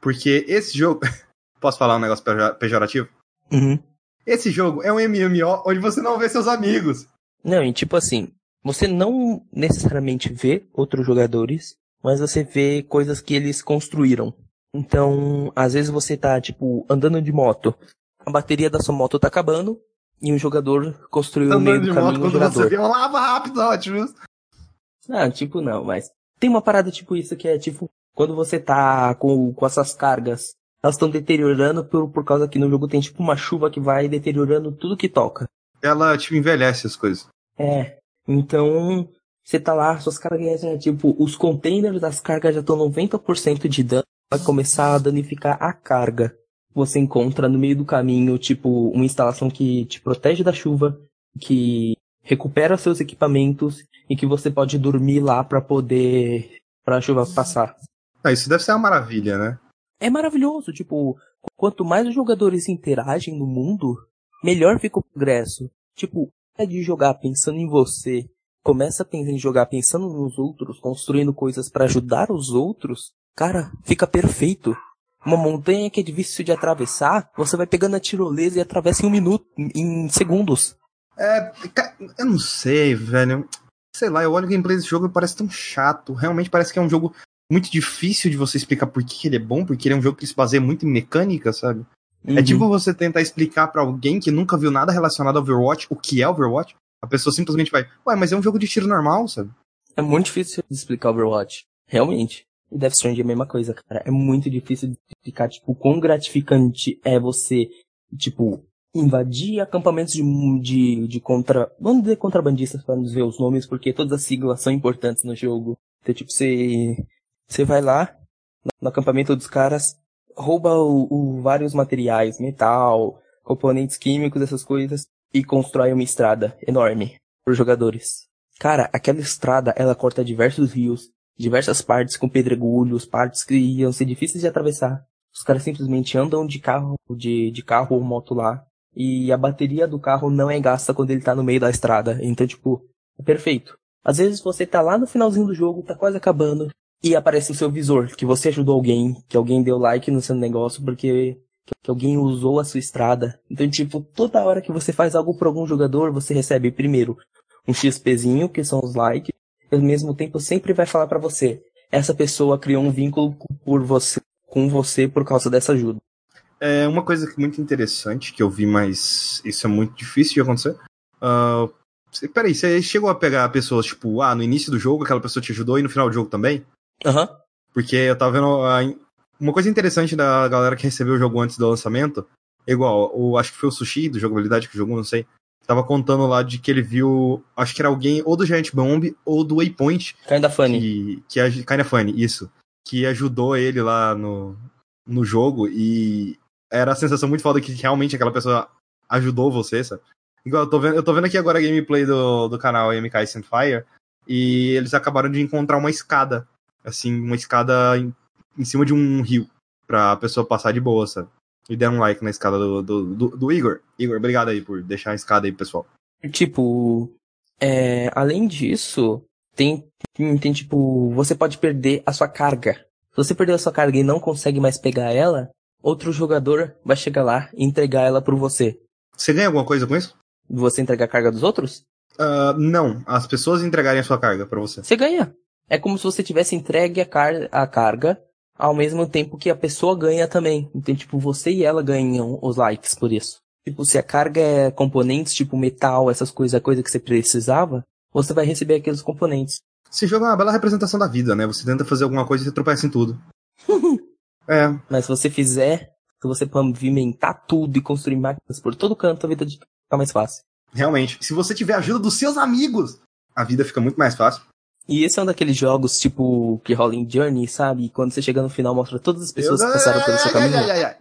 Porque esse jogo. Posso falar um negócio pejo- pejorativo? Uhum. Esse jogo é um MMO onde você não vê seus amigos. Não, e tipo assim, você não necessariamente vê outros jogadores, mas você vê coisas que eles construíram. Então, às vezes você tá, tipo, andando de moto, a bateria da sua moto tá acabando, e um jogador construiu no meio do caminho um você gerador. uma lava rápido, ótimo. Ah, tipo, não, mas tem uma parada tipo isso que é, tipo, quando você tá com, com essas cargas, elas estão deteriorando por, por causa que no jogo tem, tipo, uma chuva que vai deteriorando tudo que toca. Ela, tipo, envelhece as coisas. É. Então, você tá lá, suas cargas já, tipo, os containers das cargas já estão 90% de dano, vai começar a danificar a carga. Você encontra no meio do caminho, tipo, uma instalação que te protege da chuva, que recupera seus equipamentos e que você pode dormir lá pra poder, pra chuva passar. Ah, isso deve ser uma maravilha, né? É maravilhoso, tipo, quanto mais os jogadores interagem no mundo, melhor fica o progresso. Tipo, é de jogar pensando em você, começa a pensar em jogar pensando nos outros, construindo coisas pra ajudar os outros, cara, fica perfeito. Uma montanha que é difícil de atravessar, você vai pegando a tirolesa e atravessa em um minuto, em segundos. É, eu não sei, velho. Sei lá, eu olho o gameplay desse jogo e parece tão chato. Realmente parece que é um jogo muito difícil de você explicar por que ele é bom, porque ele é um jogo que se baseia muito em mecânica, sabe? É Uhum. tipo você tentar explicar pra alguém que nunca viu nada relacionado ao Overwatch o que é Overwatch. A pessoa simplesmente vai, ué, mas é um jogo de tiro normal, sabe? É muito difícil de explicar Overwatch. Realmente. E Death Stranding é a mesma coisa, cara. É muito difícil de explicar, tipo, quão gratificante é você, tipo, invadir acampamentos de, de, de contra... Vamos dizer contrabandistas para nos ver os nomes, porque todas as siglas são importantes no jogo. Então, tipo, você... Você vai lá, no acampamento dos caras, rouba o, o vários materiais, metal, componentes químicos, essas coisas, e constrói uma estrada enorme para os jogadores. Cara, aquela estrada, ela corta diversos rios, diversas partes com pedregulhos, partes que iam ser difíceis de atravessar. Os caras simplesmente andam de carro, de, de carro ou moto lá, e a bateria do carro não é gasta quando ele tá no meio da estrada. Então, tipo, é perfeito. Às vezes você tá lá no finalzinho do jogo, tá quase acabando, e aparece o seu visor, que você ajudou alguém, que alguém deu like no seu negócio porque que alguém usou a sua estrada. Então, tipo, toda hora que você faz algo por algum jogador, você recebe primeiro um XPzinho, que são os likes, ao mesmo tempo sempre vai falar para você, essa pessoa criou um vínculo por você, com você por causa dessa ajuda. É uma coisa muito interessante que eu vi, mas isso é muito difícil de acontecer. Uh, peraí, você chegou a pegar pessoas, tipo, ah, no início do jogo aquela pessoa te ajudou e no final do jogo também? Aham. Uhum. Porque eu tava vendo. A, uma coisa interessante da galera que recebeu o jogo antes do lançamento, igual, o, acho que foi o Sushi do jogabilidade que jogou, não sei. Tava contando lá de que ele viu. Acho que era alguém ou do Giant Bomb ou do Waypoint. Kinda Funny. Que, que, Kinda Funny, isso. Que ajudou ele lá no, no jogo e era a sensação muito foda que realmente aquela pessoa ajudou você, sabe? Igual, eu tô vendo, eu tô vendo aqui agora a gameplay do, do canal MK Sandfire e eles acabaram de encontrar uma escada. Assim, uma escada em, em cima de um rio pra pessoa passar de boa, sabe? E deram um like na escada do, do, do, do Igor. Igor, obrigado aí por deixar a escada aí, pessoal. Tipo, é, além disso, tem, tem, tipo, você pode perder a sua carga. Se você perder a sua carga e não consegue mais pegar ela, outro jogador vai chegar lá e entregar ela por você. Você ganha alguma coisa com isso? Você entregar a carga dos outros? Uh, não, as pessoas entregarem a sua carga para você. Você ganha. É como se você tivesse entregue a, car a carga ao mesmo tempo que a pessoa ganha também. Então, tipo, você e ela ganham os likes por isso. Tipo, se a carga é componentes, tipo metal, essas coisas, a coisa que você precisava, você vai receber aqueles componentes. Esse jogo é uma bela representação da vida, né? Você tenta fazer alguma coisa e você tropeça em tudo. é. Mas se você fizer, se você pavimentar tudo e construir máquinas por todo canto, a vida fica mais fácil. Realmente. Se você tiver a ajuda dos seus amigos, a vida fica muito mais fácil. E esse é um daqueles jogos, tipo, que rola em Journey, sabe? E quando você chega no final, mostra todas as pessoas eu... que passaram pelo seu caminho. Ai, ai, ai,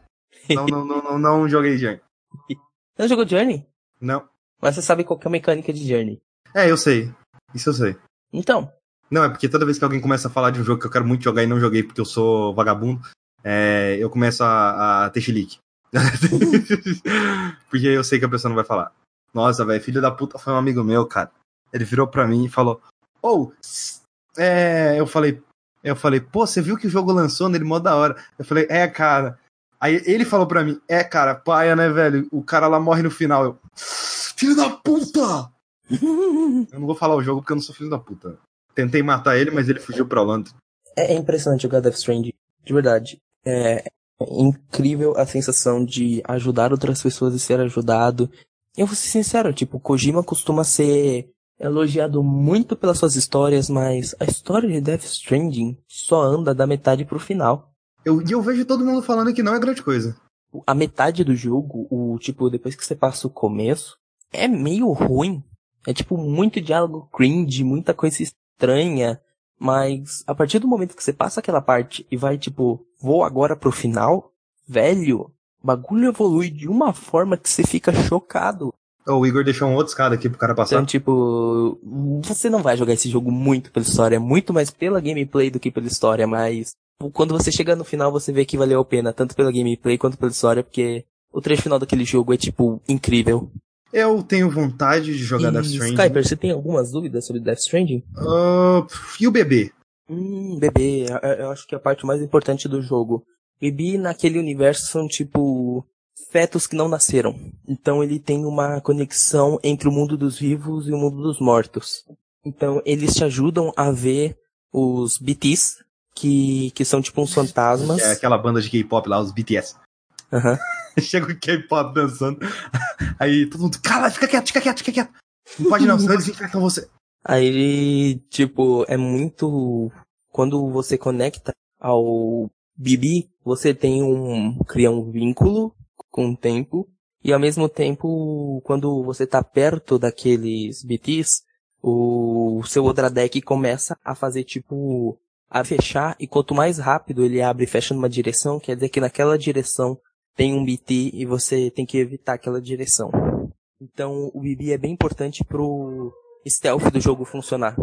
não, não, não, não, não joguei Journey. Não jogou Journey? Não. Mas você sabe qual é a mecânica de Journey. É, eu sei. Isso eu sei. Então. Não, é porque toda vez que alguém começa a falar de um jogo que eu quero muito jogar e não joguei porque eu sou vagabundo, é, eu começo a, a ter chilique. porque eu sei que a pessoa não vai falar. Nossa, velho, filho da puta foi um amigo meu, cara. Ele virou pra mim e falou: ou, oh, é, eu falei, eu falei, pô, você viu que o jogo lançou nele mó da hora. Eu falei, é, cara. Aí ele falou pra mim, é, cara, paia, né, velho? O cara lá morre no final. Eu, filho da puta! eu não vou falar o jogo porque eu não sou filho da puta. Tentei matar ele, mas ele fugiu pra Holanda. É, é impressionante jogar Death Stranding, de verdade. É, é incrível a sensação de ajudar outras pessoas e ser ajudado. Eu vou ser sincero, tipo, Kojima costuma ser elogiado muito pelas suas histórias, mas a história de Death Stranding só anda da metade pro final. Eu, e eu vejo todo mundo falando que não é grande coisa. A metade do jogo, o tipo, depois que você passa o começo, é meio ruim. É tipo muito diálogo cringe, muita coisa estranha. Mas a partir do momento que você passa aquela parte e vai tipo, vou agora pro final, velho, o bagulho evolui de uma forma que você fica chocado. O Igor deixou um outro escada aqui pro cara passar. Então, tipo, você não vai jogar esse jogo muito pela história, muito mais pela gameplay do que pela história, mas quando você chega no final você vê que valeu a pena, tanto pela gameplay quanto pela história, porque o trecho final daquele jogo é, tipo, incrível. Eu tenho vontade de jogar e, Death Stranding. Skyper, você tem algumas dúvidas sobre Death Stranding? Uh, e o bebê? Hum, bebê, eu acho que é a parte mais importante do jogo. Bebê naquele universo são, tipo, fetos que não nasceram. Então ele tem uma conexão entre o mundo dos vivos e o mundo dos mortos. Então eles te ajudam a ver os BTs, que, que são tipo uns fantasmas. É aquela banda de K-pop lá, os BTS. Uhum. Chega o K-pop dançando. Aí todo mundo, cara, fica quieto, fica quieto, fica quieto. Não pode não, senão eles infectam você. Aí, tipo, é muito. Quando você conecta ao Bibi, você tem um. cria um vínculo com o tempo. E ao mesmo tempo, quando você tá perto daqueles BTs, o seu outra deck começa a fazer tipo. a fechar. E quanto mais rápido ele abre e fecha numa direção, quer dizer que naquela direção tem um BT e você tem que evitar aquela direção. Então o BB é bem importante pro stealth do jogo funcionar.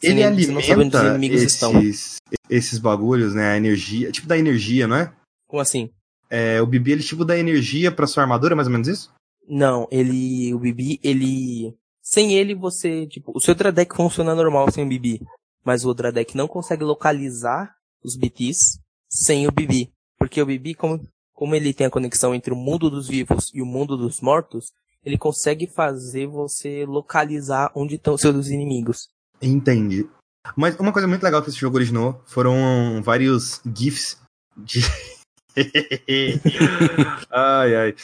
Ele alimenta esses, esses bagulhos, né? A energia, tipo da energia, não é? Como assim? É, o BB ele tipo dá energia pra sua armadura, mais ou menos isso? Não, ele, o BB, ele, sem ele você, tipo, o seu deck funciona normal sem o BB, mas o deck não consegue localizar os BTs sem o BB, porque o BB, como, como ele tem a conexão entre o mundo dos vivos e o mundo dos mortos, ele consegue fazer você localizar onde estão seus inimigos. Entendi. Mas uma coisa muito legal que esse jogo originou foram vários GIFs de. ai, ai.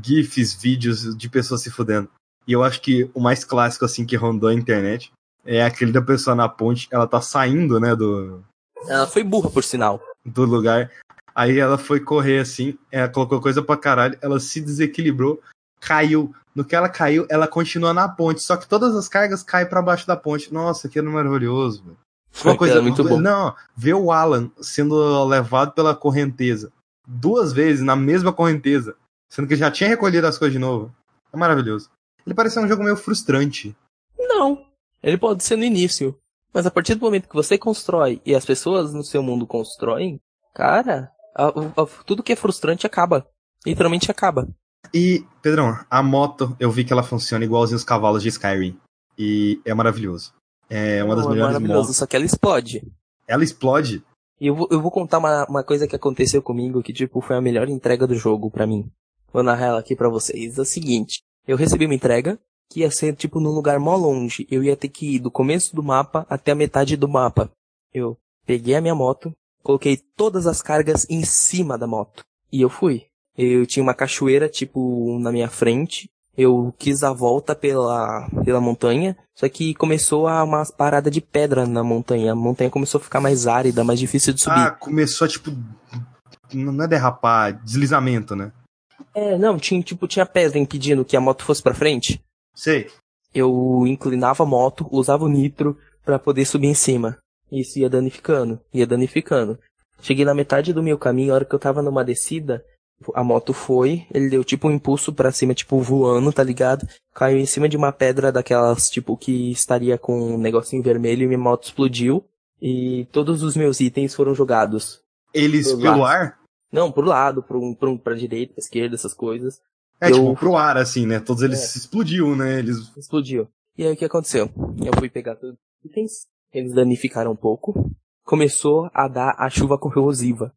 GIFs, vídeos de pessoas se fudendo. E eu acho que o mais clássico, assim, que rondou a internet é aquele da pessoa na ponte, ela tá saindo, né, do. Ela foi burra, por sinal. Do lugar. Aí ela foi correr assim, ela colocou coisa pra caralho, ela se desequilibrou, caiu. No que ela caiu, ela continua na ponte. Só que todas as cargas caem para baixo da ponte. Nossa, que maravilhoso, velho. Uma coisa muito bom. Não, ver o Alan sendo levado pela correnteza duas vezes na mesma correnteza, sendo que já tinha recolhido as coisas de novo. É maravilhoso. Ele parece um jogo meio frustrante. Não. Ele pode ser no início. Mas a partir do momento que você constrói e as pessoas no seu mundo constroem, cara, a, a, tudo que é frustrante acaba. Literalmente acaba. E, Pedrão, a moto, eu vi que ela funciona igualzinho os cavalos de Skyrim. E é maravilhoso. É uma das é melhores é maravilhoso, motos. Só que ela explode. Ela explode? E eu vou, eu vou contar uma, uma coisa que aconteceu comigo que, tipo, foi a melhor entrega do jogo para mim. Vou narrar ela aqui pra vocês. É o seguinte, eu recebi uma entrega que ia ser, tipo, num lugar mó longe. Eu ia ter que ir do começo do mapa até a metade do mapa. Eu peguei a minha moto, coloquei todas as cargas em cima da moto. E eu fui. Eu tinha uma cachoeira, tipo, na minha frente. Eu quis a volta pela, pela montanha, só que começou a uma parada de pedra na montanha. A montanha começou a ficar mais árida, mais difícil de subir. Ah, começou a, tipo, não é derrapar, deslizamento, né? É, não, tinha, tipo, tinha pedra impedindo que a moto fosse pra frente. Sei. Eu inclinava a moto, usava o nitro para poder subir em cima. Isso ia danificando, ia danificando. Cheguei na metade do meu caminho, a hora que eu tava numa descida, a moto foi, ele deu tipo um impulso para cima, tipo voando, tá ligado? Caiu em cima de uma pedra daquelas, tipo, que estaria com um negocinho vermelho e minha moto explodiu. E todos os meus itens foram jogados. Eles pelo ar? Não, pro lado, pro, pro, pra direita, pra esquerda, essas coisas. É, eu... tipo, pro ar, assim, né? Todos eles é. explodiu, né? Eles... Explodiu. E aí o que aconteceu? Eu fui pegar todos os itens, eles danificaram um pouco. Começou a dar a chuva corrosiva.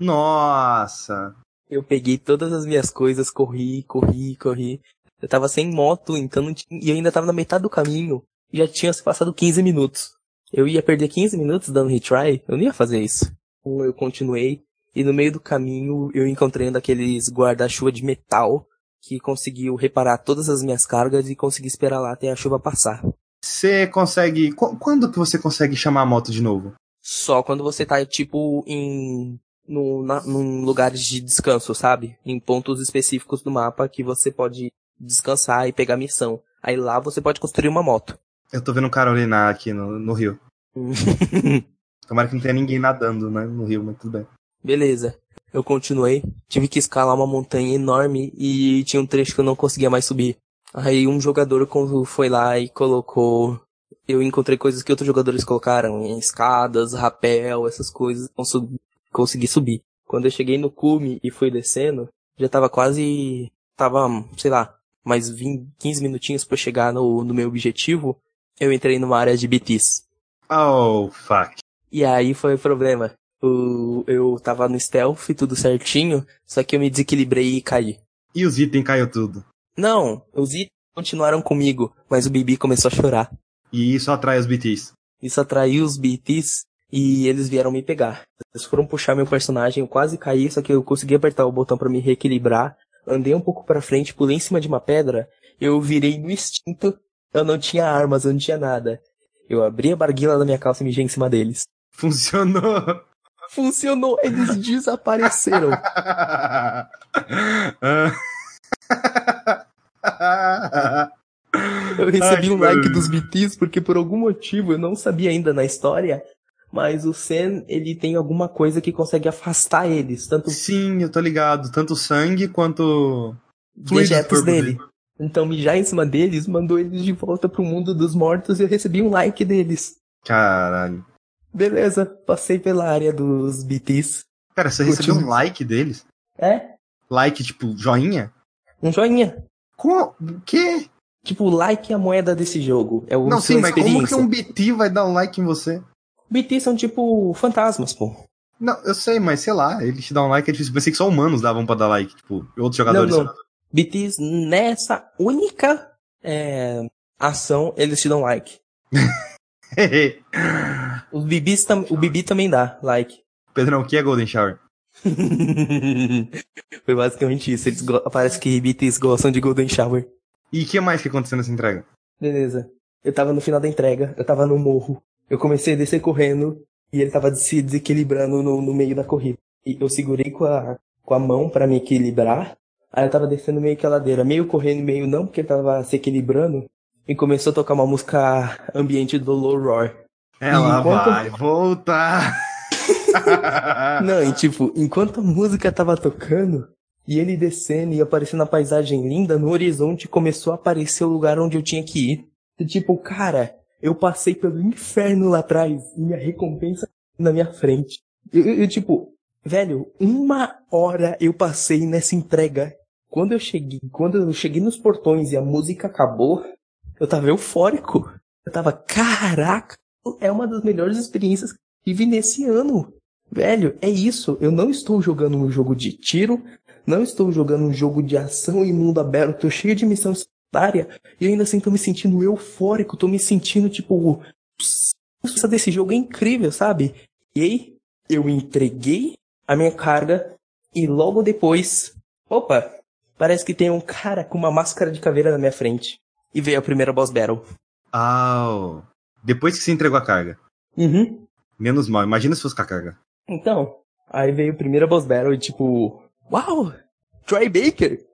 Nossa! Eu peguei todas as minhas coisas, corri, corri, corri. Eu tava sem moto, então não tinha... e eu ainda tava na metade do caminho. E já tinha se passado 15 minutos. Eu ia perder 15 minutos dando retry? Eu não ia fazer isso. Então eu continuei. E no meio do caminho eu encontrei um daqueles guarda-chuva de metal que conseguiu reparar todas as minhas cargas e consegui esperar lá até a chuva passar. Você consegue. Quando que você consegue chamar a moto de novo? Só quando você tá, tipo, em no, na, num lugares de descanso, sabe? Em pontos específicos do mapa que você pode descansar e pegar missão. Aí lá você pode construir uma moto. Eu tô vendo um cara urinar aqui no, no rio. Tomara que não tenha ninguém nadando, né, no rio, mas tudo bem. Beleza. Eu continuei, tive que escalar uma montanha enorme e tinha um trecho que eu não conseguia mais subir. Aí um jogador foi lá e colocou. Eu encontrei coisas que outros jogadores colocaram, escadas, rapel, essas coisas consegui subir. Quando eu cheguei no cume e fui descendo, já tava quase, tava, sei lá, mais 20, 15 minutinhos para chegar no, no meu objetivo, eu entrei numa área de BTs. Oh, fuck. E aí foi o problema. O, eu tava no stealth, tudo certinho, só que eu me desequilibrei e caí. E os itens caiu tudo? Não, os itens continuaram comigo, mas o Bibi começou a chorar. E isso atrai os BTs? Isso atraiu os BTs e eles vieram me pegar. Eles foram puxar meu personagem, eu quase caí, só que eu consegui apertar o botão para me reequilibrar. Andei um pouco para frente, pulei em cima de uma pedra, eu virei no instinto, eu não tinha armas, eu não tinha nada. Eu abri a barguila da minha calça e mijei em cima deles. Funcionou! Funcionou, eles desapareceram. Eu recebi Ai, um like dos BTs porque por algum motivo eu não sabia ainda na história, mas o Sen, ele tem alguma coisa que consegue afastar eles, tanto Sim, eu tô ligado. Tanto sangue quanto. dejetos dele. Então mijar em cima deles mandou eles de volta pro mundo dos mortos e eu recebi um like deles. Caralho. Beleza, passei pela área dos BTs. Cara, você recebeu um like deles? É, Like, tipo, joinha? um joinha. Como? O quê? Tipo, like é a moeda desse jogo. É o Não, sim, mas como que um BT vai dar um like em você? BT são tipo fantasmas, pô. Não, eu sei, mas sei lá, eles te dão um like, é difícil. Pensei que só humanos davam pra dar like, tipo, outros jogadores. Não, não. BTs nessa única é, ação, eles te dão like. Os bibis tam, o Bibi também dá like. Pedrão, o que é Golden Shower? Foi basicamente isso. Eles parece que BTs gostam de Golden Shower. E o que mais que aconteceu nessa entrega? Beleza. Eu tava no final da entrega, eu tava no morro. Eu comecei a descer correndo e ele tava se desequilibrando no, no meio da corrida. E eu segurei com a, com a mão pra me equilibrar. Aí eu tava descendo meio que a ladeira, meio correndo, meio não, porque ele tava se equilibrando. E começou a tocar uma música ambiente do Low Roar. Ela enquanto- vai voltar. Não, e tipo, enquanto a música tava tocando, e ele descendo e aparecendo a paisagem linda, no horizonte começou a aparecer o lugar onde eu tinha que ir. E tipo, cara, eu passei pelo inferno lá atrás e minha recompensa na minha frente. Eu, eu- eu, tipo, velho, uma hora eu passei nessa entrega. Quando eu cheguei, quando eu cheguei nos portões e a música acabou, eu tava eufórico. Eu tava, caraca, é uma das melhores experiências que tive nesse ano. Velho, é isso. Eu não estou jogando um jogo de tiro, não estou jogando um jogo de ação em mundo aberto, cheio de missão secundária e ainda assim tô me sentindo eufórico, tô me sentindo tipo. Essa desse jogo é incrível, sabe? E aí, eu entreguei a minha carga e logo depois. Opa! Parece que tem um cara com uma máscara de caveira na minha frente. E veio a primeira boss battle. Au. Depois que você entregou a carga. Uhum. Menos mal, imagina se fosse com a carga. Então, aí veio a primeira boss battle e tipo, uau! Troy Baker!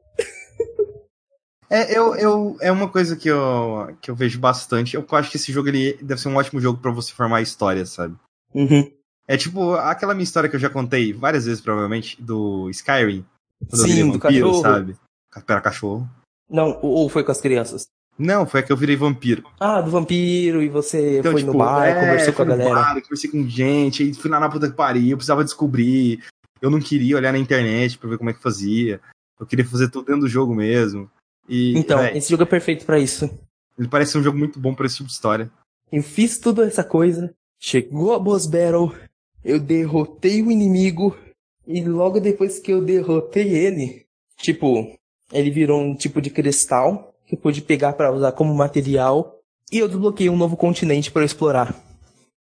É, eu, eu, é uma coisa que eu, que eu vejo bastante. Eu acho que esse jogo ele deve ser um ótimo jogo pra você formar história, sabe? Uhum. É tipo aquela minha história que eu já contei várias vezes, provavelmente, do Skyrim. Sim, do vampiro, cachorro. sabe? Pera, cachorro. Não, ou foi com as crianças? Não, foi a que eu virei vampiro. Ah, do vampiro, e você Então, foi tipo, no bar, é, conversou com a galera. bar, conversei com gente, aí fui lá na puta que pariu, eu precisava descobrir. Eu não queria olhar na internet pra ver como é que fazia. Eu queria fazer tudo dentro do jogo mesmo. E, Então, véi, esse jogo é perfeito pra isso. ele parece um jogo muito bom pra esse tipo de história. Eu fiz tudo essa coisa, chegou a boss battle, eu derrotei o inimigo, e logo depois que eu derrotei ele, tipo, ele virou um tipo de cristal que eu pude pegar pra usar como material, e eu desbloqueei um novo continente pra eu explorar.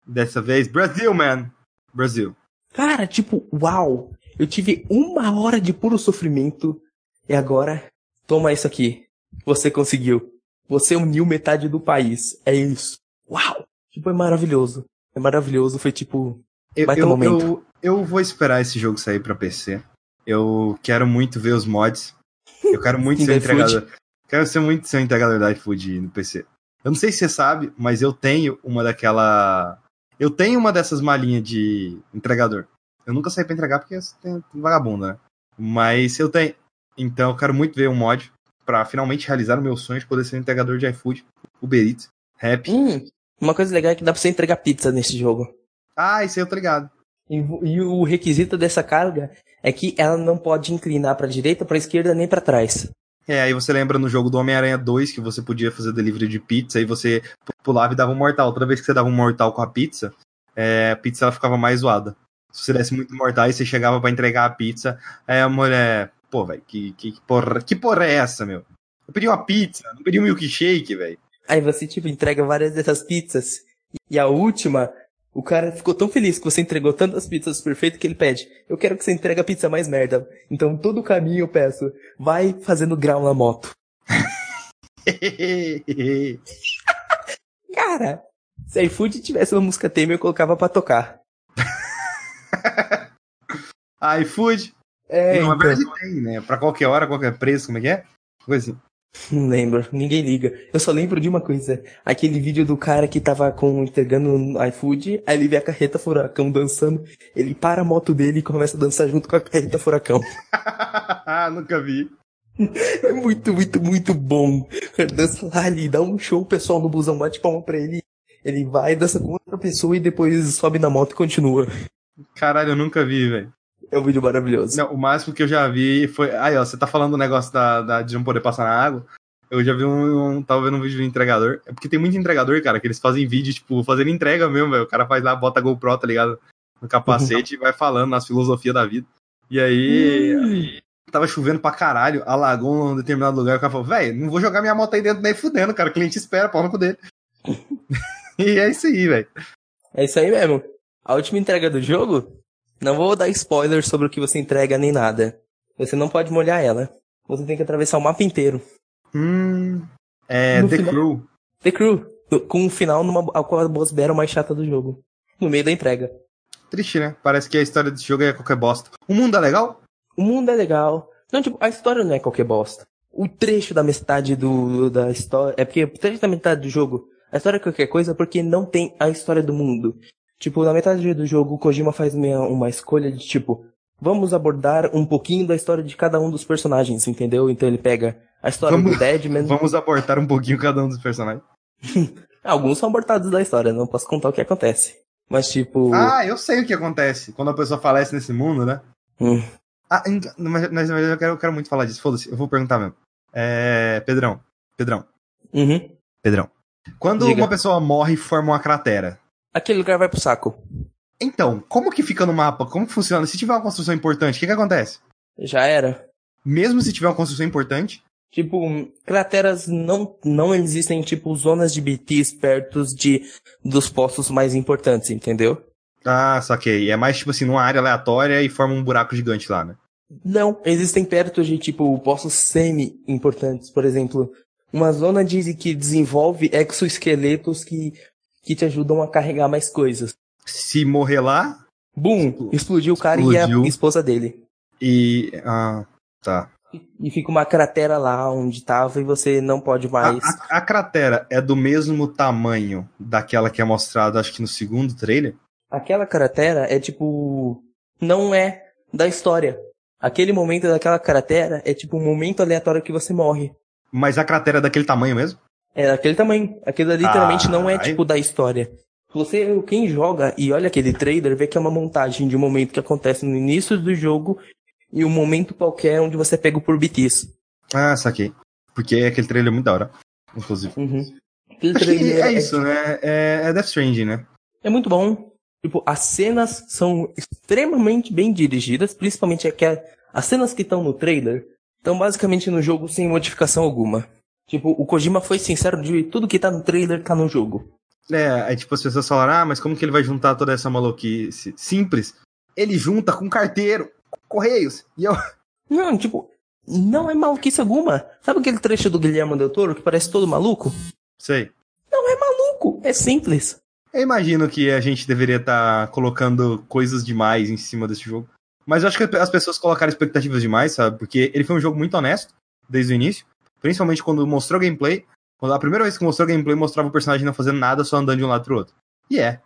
Dessa vez, Brasil, man! Brasil. Cara, tipo, uau! Eu tive uma hora de puro sofrimento, e agora, toma isso aqui. Você conseguiu. Você uniu metade do país. É isso. Uau! Tipo, é maravilhoso. É maravilhoso, foi tipo. Eu, eu, momento. eu, eu vou esperar esse jogo sair pra PC. Eu quero muito ver os mods. Eu quero muito ser entregador. Quero ser muito ser entregador da iFood no PC. Eu não sei se você sabe, mas eu tenho uma daquela. Eu tenho uma dessas malinhas de entregador. Eu nunca saí pra entregar porque tem vagabunda, né? Mas eu tenho. Então eu quero muito ver um mod pra finalmente realizar o meu sonho de poder ser um entregador de iFood, Uber Eats, Rap. Hum, uma coisa legal é que dá pra você entregar pizza nesse jogo. Ah, isso aí eu tô ligado. E, e o requisito dessa carga é que ela não pode inclinar pra direita, pra esquerda nem pra trás. É, aí você lembra no jogo do Homem-Aranha 2 que você podia fazer delivery de pizza e você pulava e dava um mortal. Toda vez que você dava um mortal com a pizza, é, a pizza ela ficava mais zoada. Se você desse muito mortal e você chegava pra entregar a pizza, aí a mulher, pô, velho, que, que, que porra, que porra é essa, meu? Eu pedi uma pizza, não pedi um milkshake, velho. Aí você, tipo, entrega várias dessas pizzas. E a última, o cara ficou tão feliz que você entregou tantas pizzas perfeitas que ele pede: Eu quero que você entregue a pizza mais merda. Então todo o caminho eu peço: vai fazendo grau na moto. Cara, Se iFood tivesse uma música tema, eu colocava pra tocar. iFood. É, Não, na então. verdade tem, né? Pra qualquer hora, qualquer preço, como é que é? Coisa assim. Não lembro, ninguém liga. Eu só lembro de uma coisa. Aquele vídeo do cara que tava com, entregando no iFood, aí ele vê a carreta furacão dançando, ele para a moto dele e começa a dançar junto com a carreta furacão. Nunca vi. É muito, muito, muito bom. Cara dança lá, ele dá um show, o pessoal no busão bate palma pra ele. Ele vai, dança com outra pessoa e depois sobe na moto e continua. Caralho, eu nunca vi, velho. É um vídeo maravilhoso. Não, o máximo que eu já vi foi. Aí, ó, você tá falando do negócio da, da- de não poder passar na água. Eu já vi um, um. Tava vendo um vídeo do entregador. É porque tem muito entregador, cara, que eles fazem vídeo, tipo, fazendo entrega mesmo, velho. O cara faz lá, bota a GoPro, tá ligado? No capacete e vai falando nas filosofias da vida. E aí. Hum. Tava chovendo pra caralho, alagou um determinado lugar. O cara falou, velho, não vou jogar minha moto aí dentro nem fudendo, cara. O cliente espera, pau no cu dele. e é isso aí, velho. É isso aí mesmo. A última entrega do jogo, não vou dar spoiler sobre o que você entrega nem nada. Você não pode molhar ela. Você tem que atravessar o mapa inteiro. Hum. É, No The final- Crew. The Crew, com um final numa a qual a boss battle mais chata do jogo. No meio da entrega. Triste, né? Parece que a história desse jogo é qualquer bosta. O mundo é legal? O mundo é legal. Não, tipo, a história não é qualquer bosta. O trecho da metade do, da história. É porque o trecho da metade do jogo. A história é qualquer coisa porque não tem a história do mundo. Tipo, na metade do jogo, o Kojima faz uma, uma escolha de tipo. Vamos abordar um pouquinho da história de cada um dos personagens, entendeu? Então ele pega a história Vamos- do Deadman. Vamos abortar um pouquinho cada um dos personagens. Alguns são abortados da história, não posso contar o que acontece. Mas tipo. Ah, eu sei o que acontece quando a pessoa falece nesse mundo, né? hum, Ah, mas, mas eu, quero, eu quero muito falar disso. Foda-se, eu vou perguntar mesmo. É. Pedrão. Pedrão. uhum. Pedrão. Quando Diga. uma pessoa morre e forma uma cratera. Aquele lugar vai pro saco. Então, como que fica no mapa? Como que funciona? Se tiver uma construção importante, o que, que acontece? Já era. Mesmo se tiver uma construção importante, Tipo, crateras não, não existem, tipo, zonas de BTs perto de, dos postos mais importantes, entendeu? Ah, saquei. É mais tipo assim, numa área aleatória e forma um buraco gigante lá, né? Não, existem perto de, tipo, postos semi-importantes. Por exemplo, uma zona de, que desenvolve exoesqueletos que, que te ajudam a carregar mais coisas. Se morrer lá Boom! Explodiu o cara Explodiu. e a esposa dele. e. Ah, tá. E fica uma cratera lá onde tava e você não pode A, mais. a- a cratera é do mesmo tamanho daquela que é mostrada, acho que no segundo trailer? Aquela cratera é tipo. Não é da história. Aquele momento daquela cratera é tipo um momento aleatório que você morre. Mas a cratera é daquele tamanho mesmo? É daquele tamanho. Aquilo literalmente Ah, não é tipo da história. Você, quem joga e olha aquele trailer, vê que é uma montagem de um momento que acontece no início do jogo e um momento qualquer onde você é pego por BTs. Ah, saquei. Porque aquele trailer é muito da hora, inclusive. Uhum. Aquele que trailer é isso, né? É, é Death Stranding, né? É muito bom. Tipo, as cenas são extremamente bem dirigidas, principalmente aquelas, as cenas que estão no trailer estão basicamente no jogo sem modificação alguma. Tipo, o Kojima foi sincero de tudo que tá no trailer tá no jogo. É, aí tipo as pessoas falaram, ah, mas como que ele vai juntar toda essa maluquice? Simples. Ele junta com carteiro, com correios. E eu. Não, tipo, não é maluquice alguma. Sabe aquele trecho do Guilherme Del Toro que parece todo maluco? Sei. Não é maluco, é simples. Eu imagino que a gente deveria estar colocando coisas demais em cima desse jogo. Mas eu acho que as pessoas colocaram expectativas demais, sabe? Porque ele foi um jogo muito honesto desde o início. Principalmente quando mostrou gameplay. Quando a primeira vez que mostrou gameplay, mostrava o personagem não fazendo nada, só andando de um lado pro outro. E é.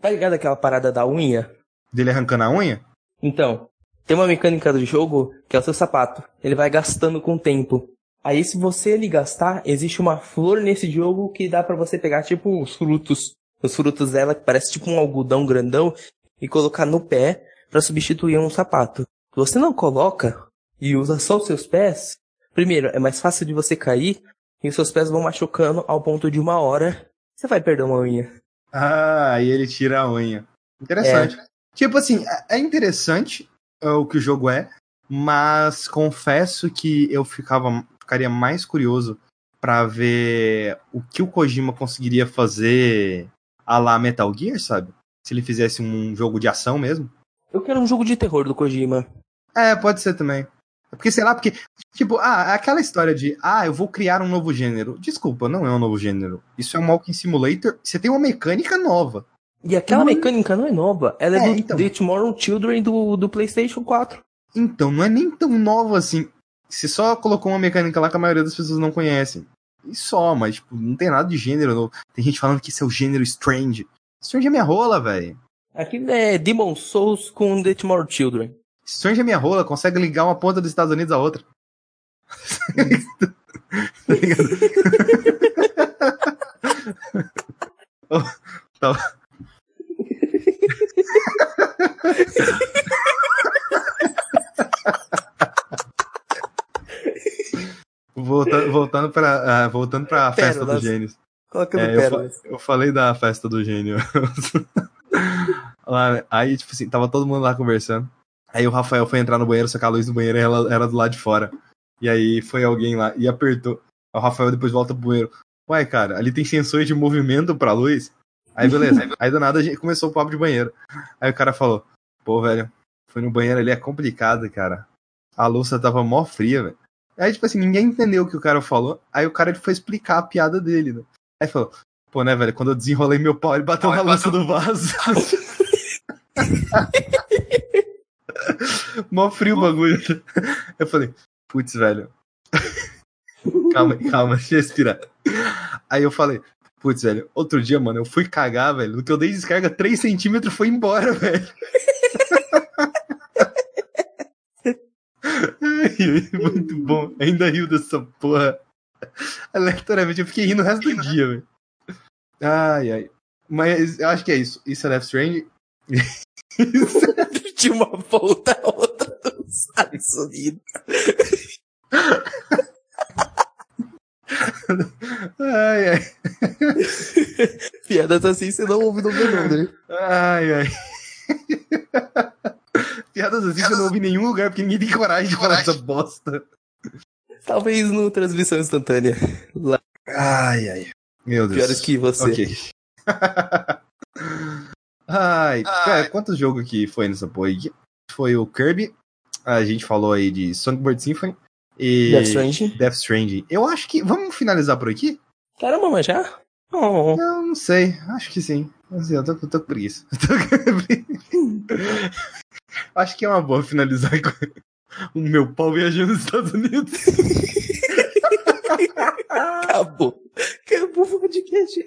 Tá ligado aquela parada da unha? Dele arrancando a unha? Então, tem uma mecânica do jogo que é o seu sapato. Ele vai gastando com o tempo. Aí, se você ele gastar, existe uma flor nesse jogo que dá pra você pegar, tipo, os frutos. Os frutos dela, que parece tipo um algodão grandão, e colocar no pé pra substituir um sapato. Se você não coloca e usa só os seus pés, primeiro, é mais fácil de você cair e os seus pés vão machucando ao ponto de uma hora. Você vai perder uma unha. Ah, e ele tira a unha. Interessante. Tipo assim, é- é interessante é, o que o jogo é, mas confesso que eu ficava, ficaria mais curioso pra ver o que o Kojima conseguiria fazer a lá Metal Gear, sabe? Se ele fizesse um jogo de ação mesmo. Eu quero um jogo de terror do Kojima. É, pode ser também. Porque, sei lá, porque, tipo, ah, aquela história de, ah, eu vou criar um novo gênero. Desculpa, não é um novo gênero. Isso é um Walking Simulator. Você tem uma mecânica nova. E aquela Não. mecânica não é nova. Ela é, É, do então. The Tomorrow Children do, do PlayStation 4. Então, não é nem tão nova assim. Você só colocou uma mecânica lá que a maioria das pessoas não conhecem. E só, mas, tipo, não tem nada de gênero novo. Tem gente falando que isso é o gênero Strange. Strange é minha rola, velho. Aquilo é Demon Souls com The Tomorrow Children. Strange é minha rola, consegue ligar uma ponta dos Estados Unidos à outra. Tá ligado? Oh, tá. Voltando, voltando para voltando para festa dos gênios. Colocando É, eu, fa- eu falei da festa do gênio. Lá, aí, tipo assim, tava todo mundo lá conversando. Aí o Rafael foi entrar no banheiro, só que a luz do banheiro ela, era do lado de fora. E aí foi alguém lá e apertou. Aí o Rafael depois volta pro banheiro. Ué, cara, ali tem sensor de movimento pra luz. Aí beleza. aí, aí do nada a gente começou o papo de banheiro. Aí o cara falou: Pô, velho, foi no banheiro ali, é complicado, cara. A louça tava mó fria, velho. Aí, tipo assim, ninguém entendeu o que o cara falou. Aí o cara ele foi explicar a piada dele, né? Aí falou, pô, né, velho, quando eu desenrolei meu pau, ele bateu Pau, na bateu- do vaso. Mó frio o bagulho. Eu falei, putz, velho. calma, calma, deixa eu respirar. Aí eu falei, putz, velho, outro dia, mano, eu fui cagar, velho. No que eu dei descarga, 3 centímetros foi embora, velho. Muito bom. Ainda riu dessa porra. Aleatoriamente, eu fiquei rindo o resto do dia, velho. Ai, ai. Mas eu acho que é isso. Isso é Death Strange. De uma ponta a outra dos Estados Unidos. Ai, ai. Piadas assim você não ouve no meu né? Ai, ai. Piadas assim eu não ouvi em nenhum lugar, porque ninguém tem coragem de falar essa bosta. Talvez no transmissão instantânea. Lá, Ai, ai. Meu Deus. piores que você. Ok. Ai, cara, quantos jogos que foi nessa porra? Foi o Kirby, a gente falou aí de Songbird Symphony e Death Stranding. Death Stranding. Eu acho que. Vamos finalizar por aqui? Caramba, mas já? Oh. Eu não sei, acho que sim. Assim, eu tô, eu tô com preguiça. Tô acho que é uma boa finalizar com o meu pau viajando nos Estados Unidos. Acabou. Acabou o podcast.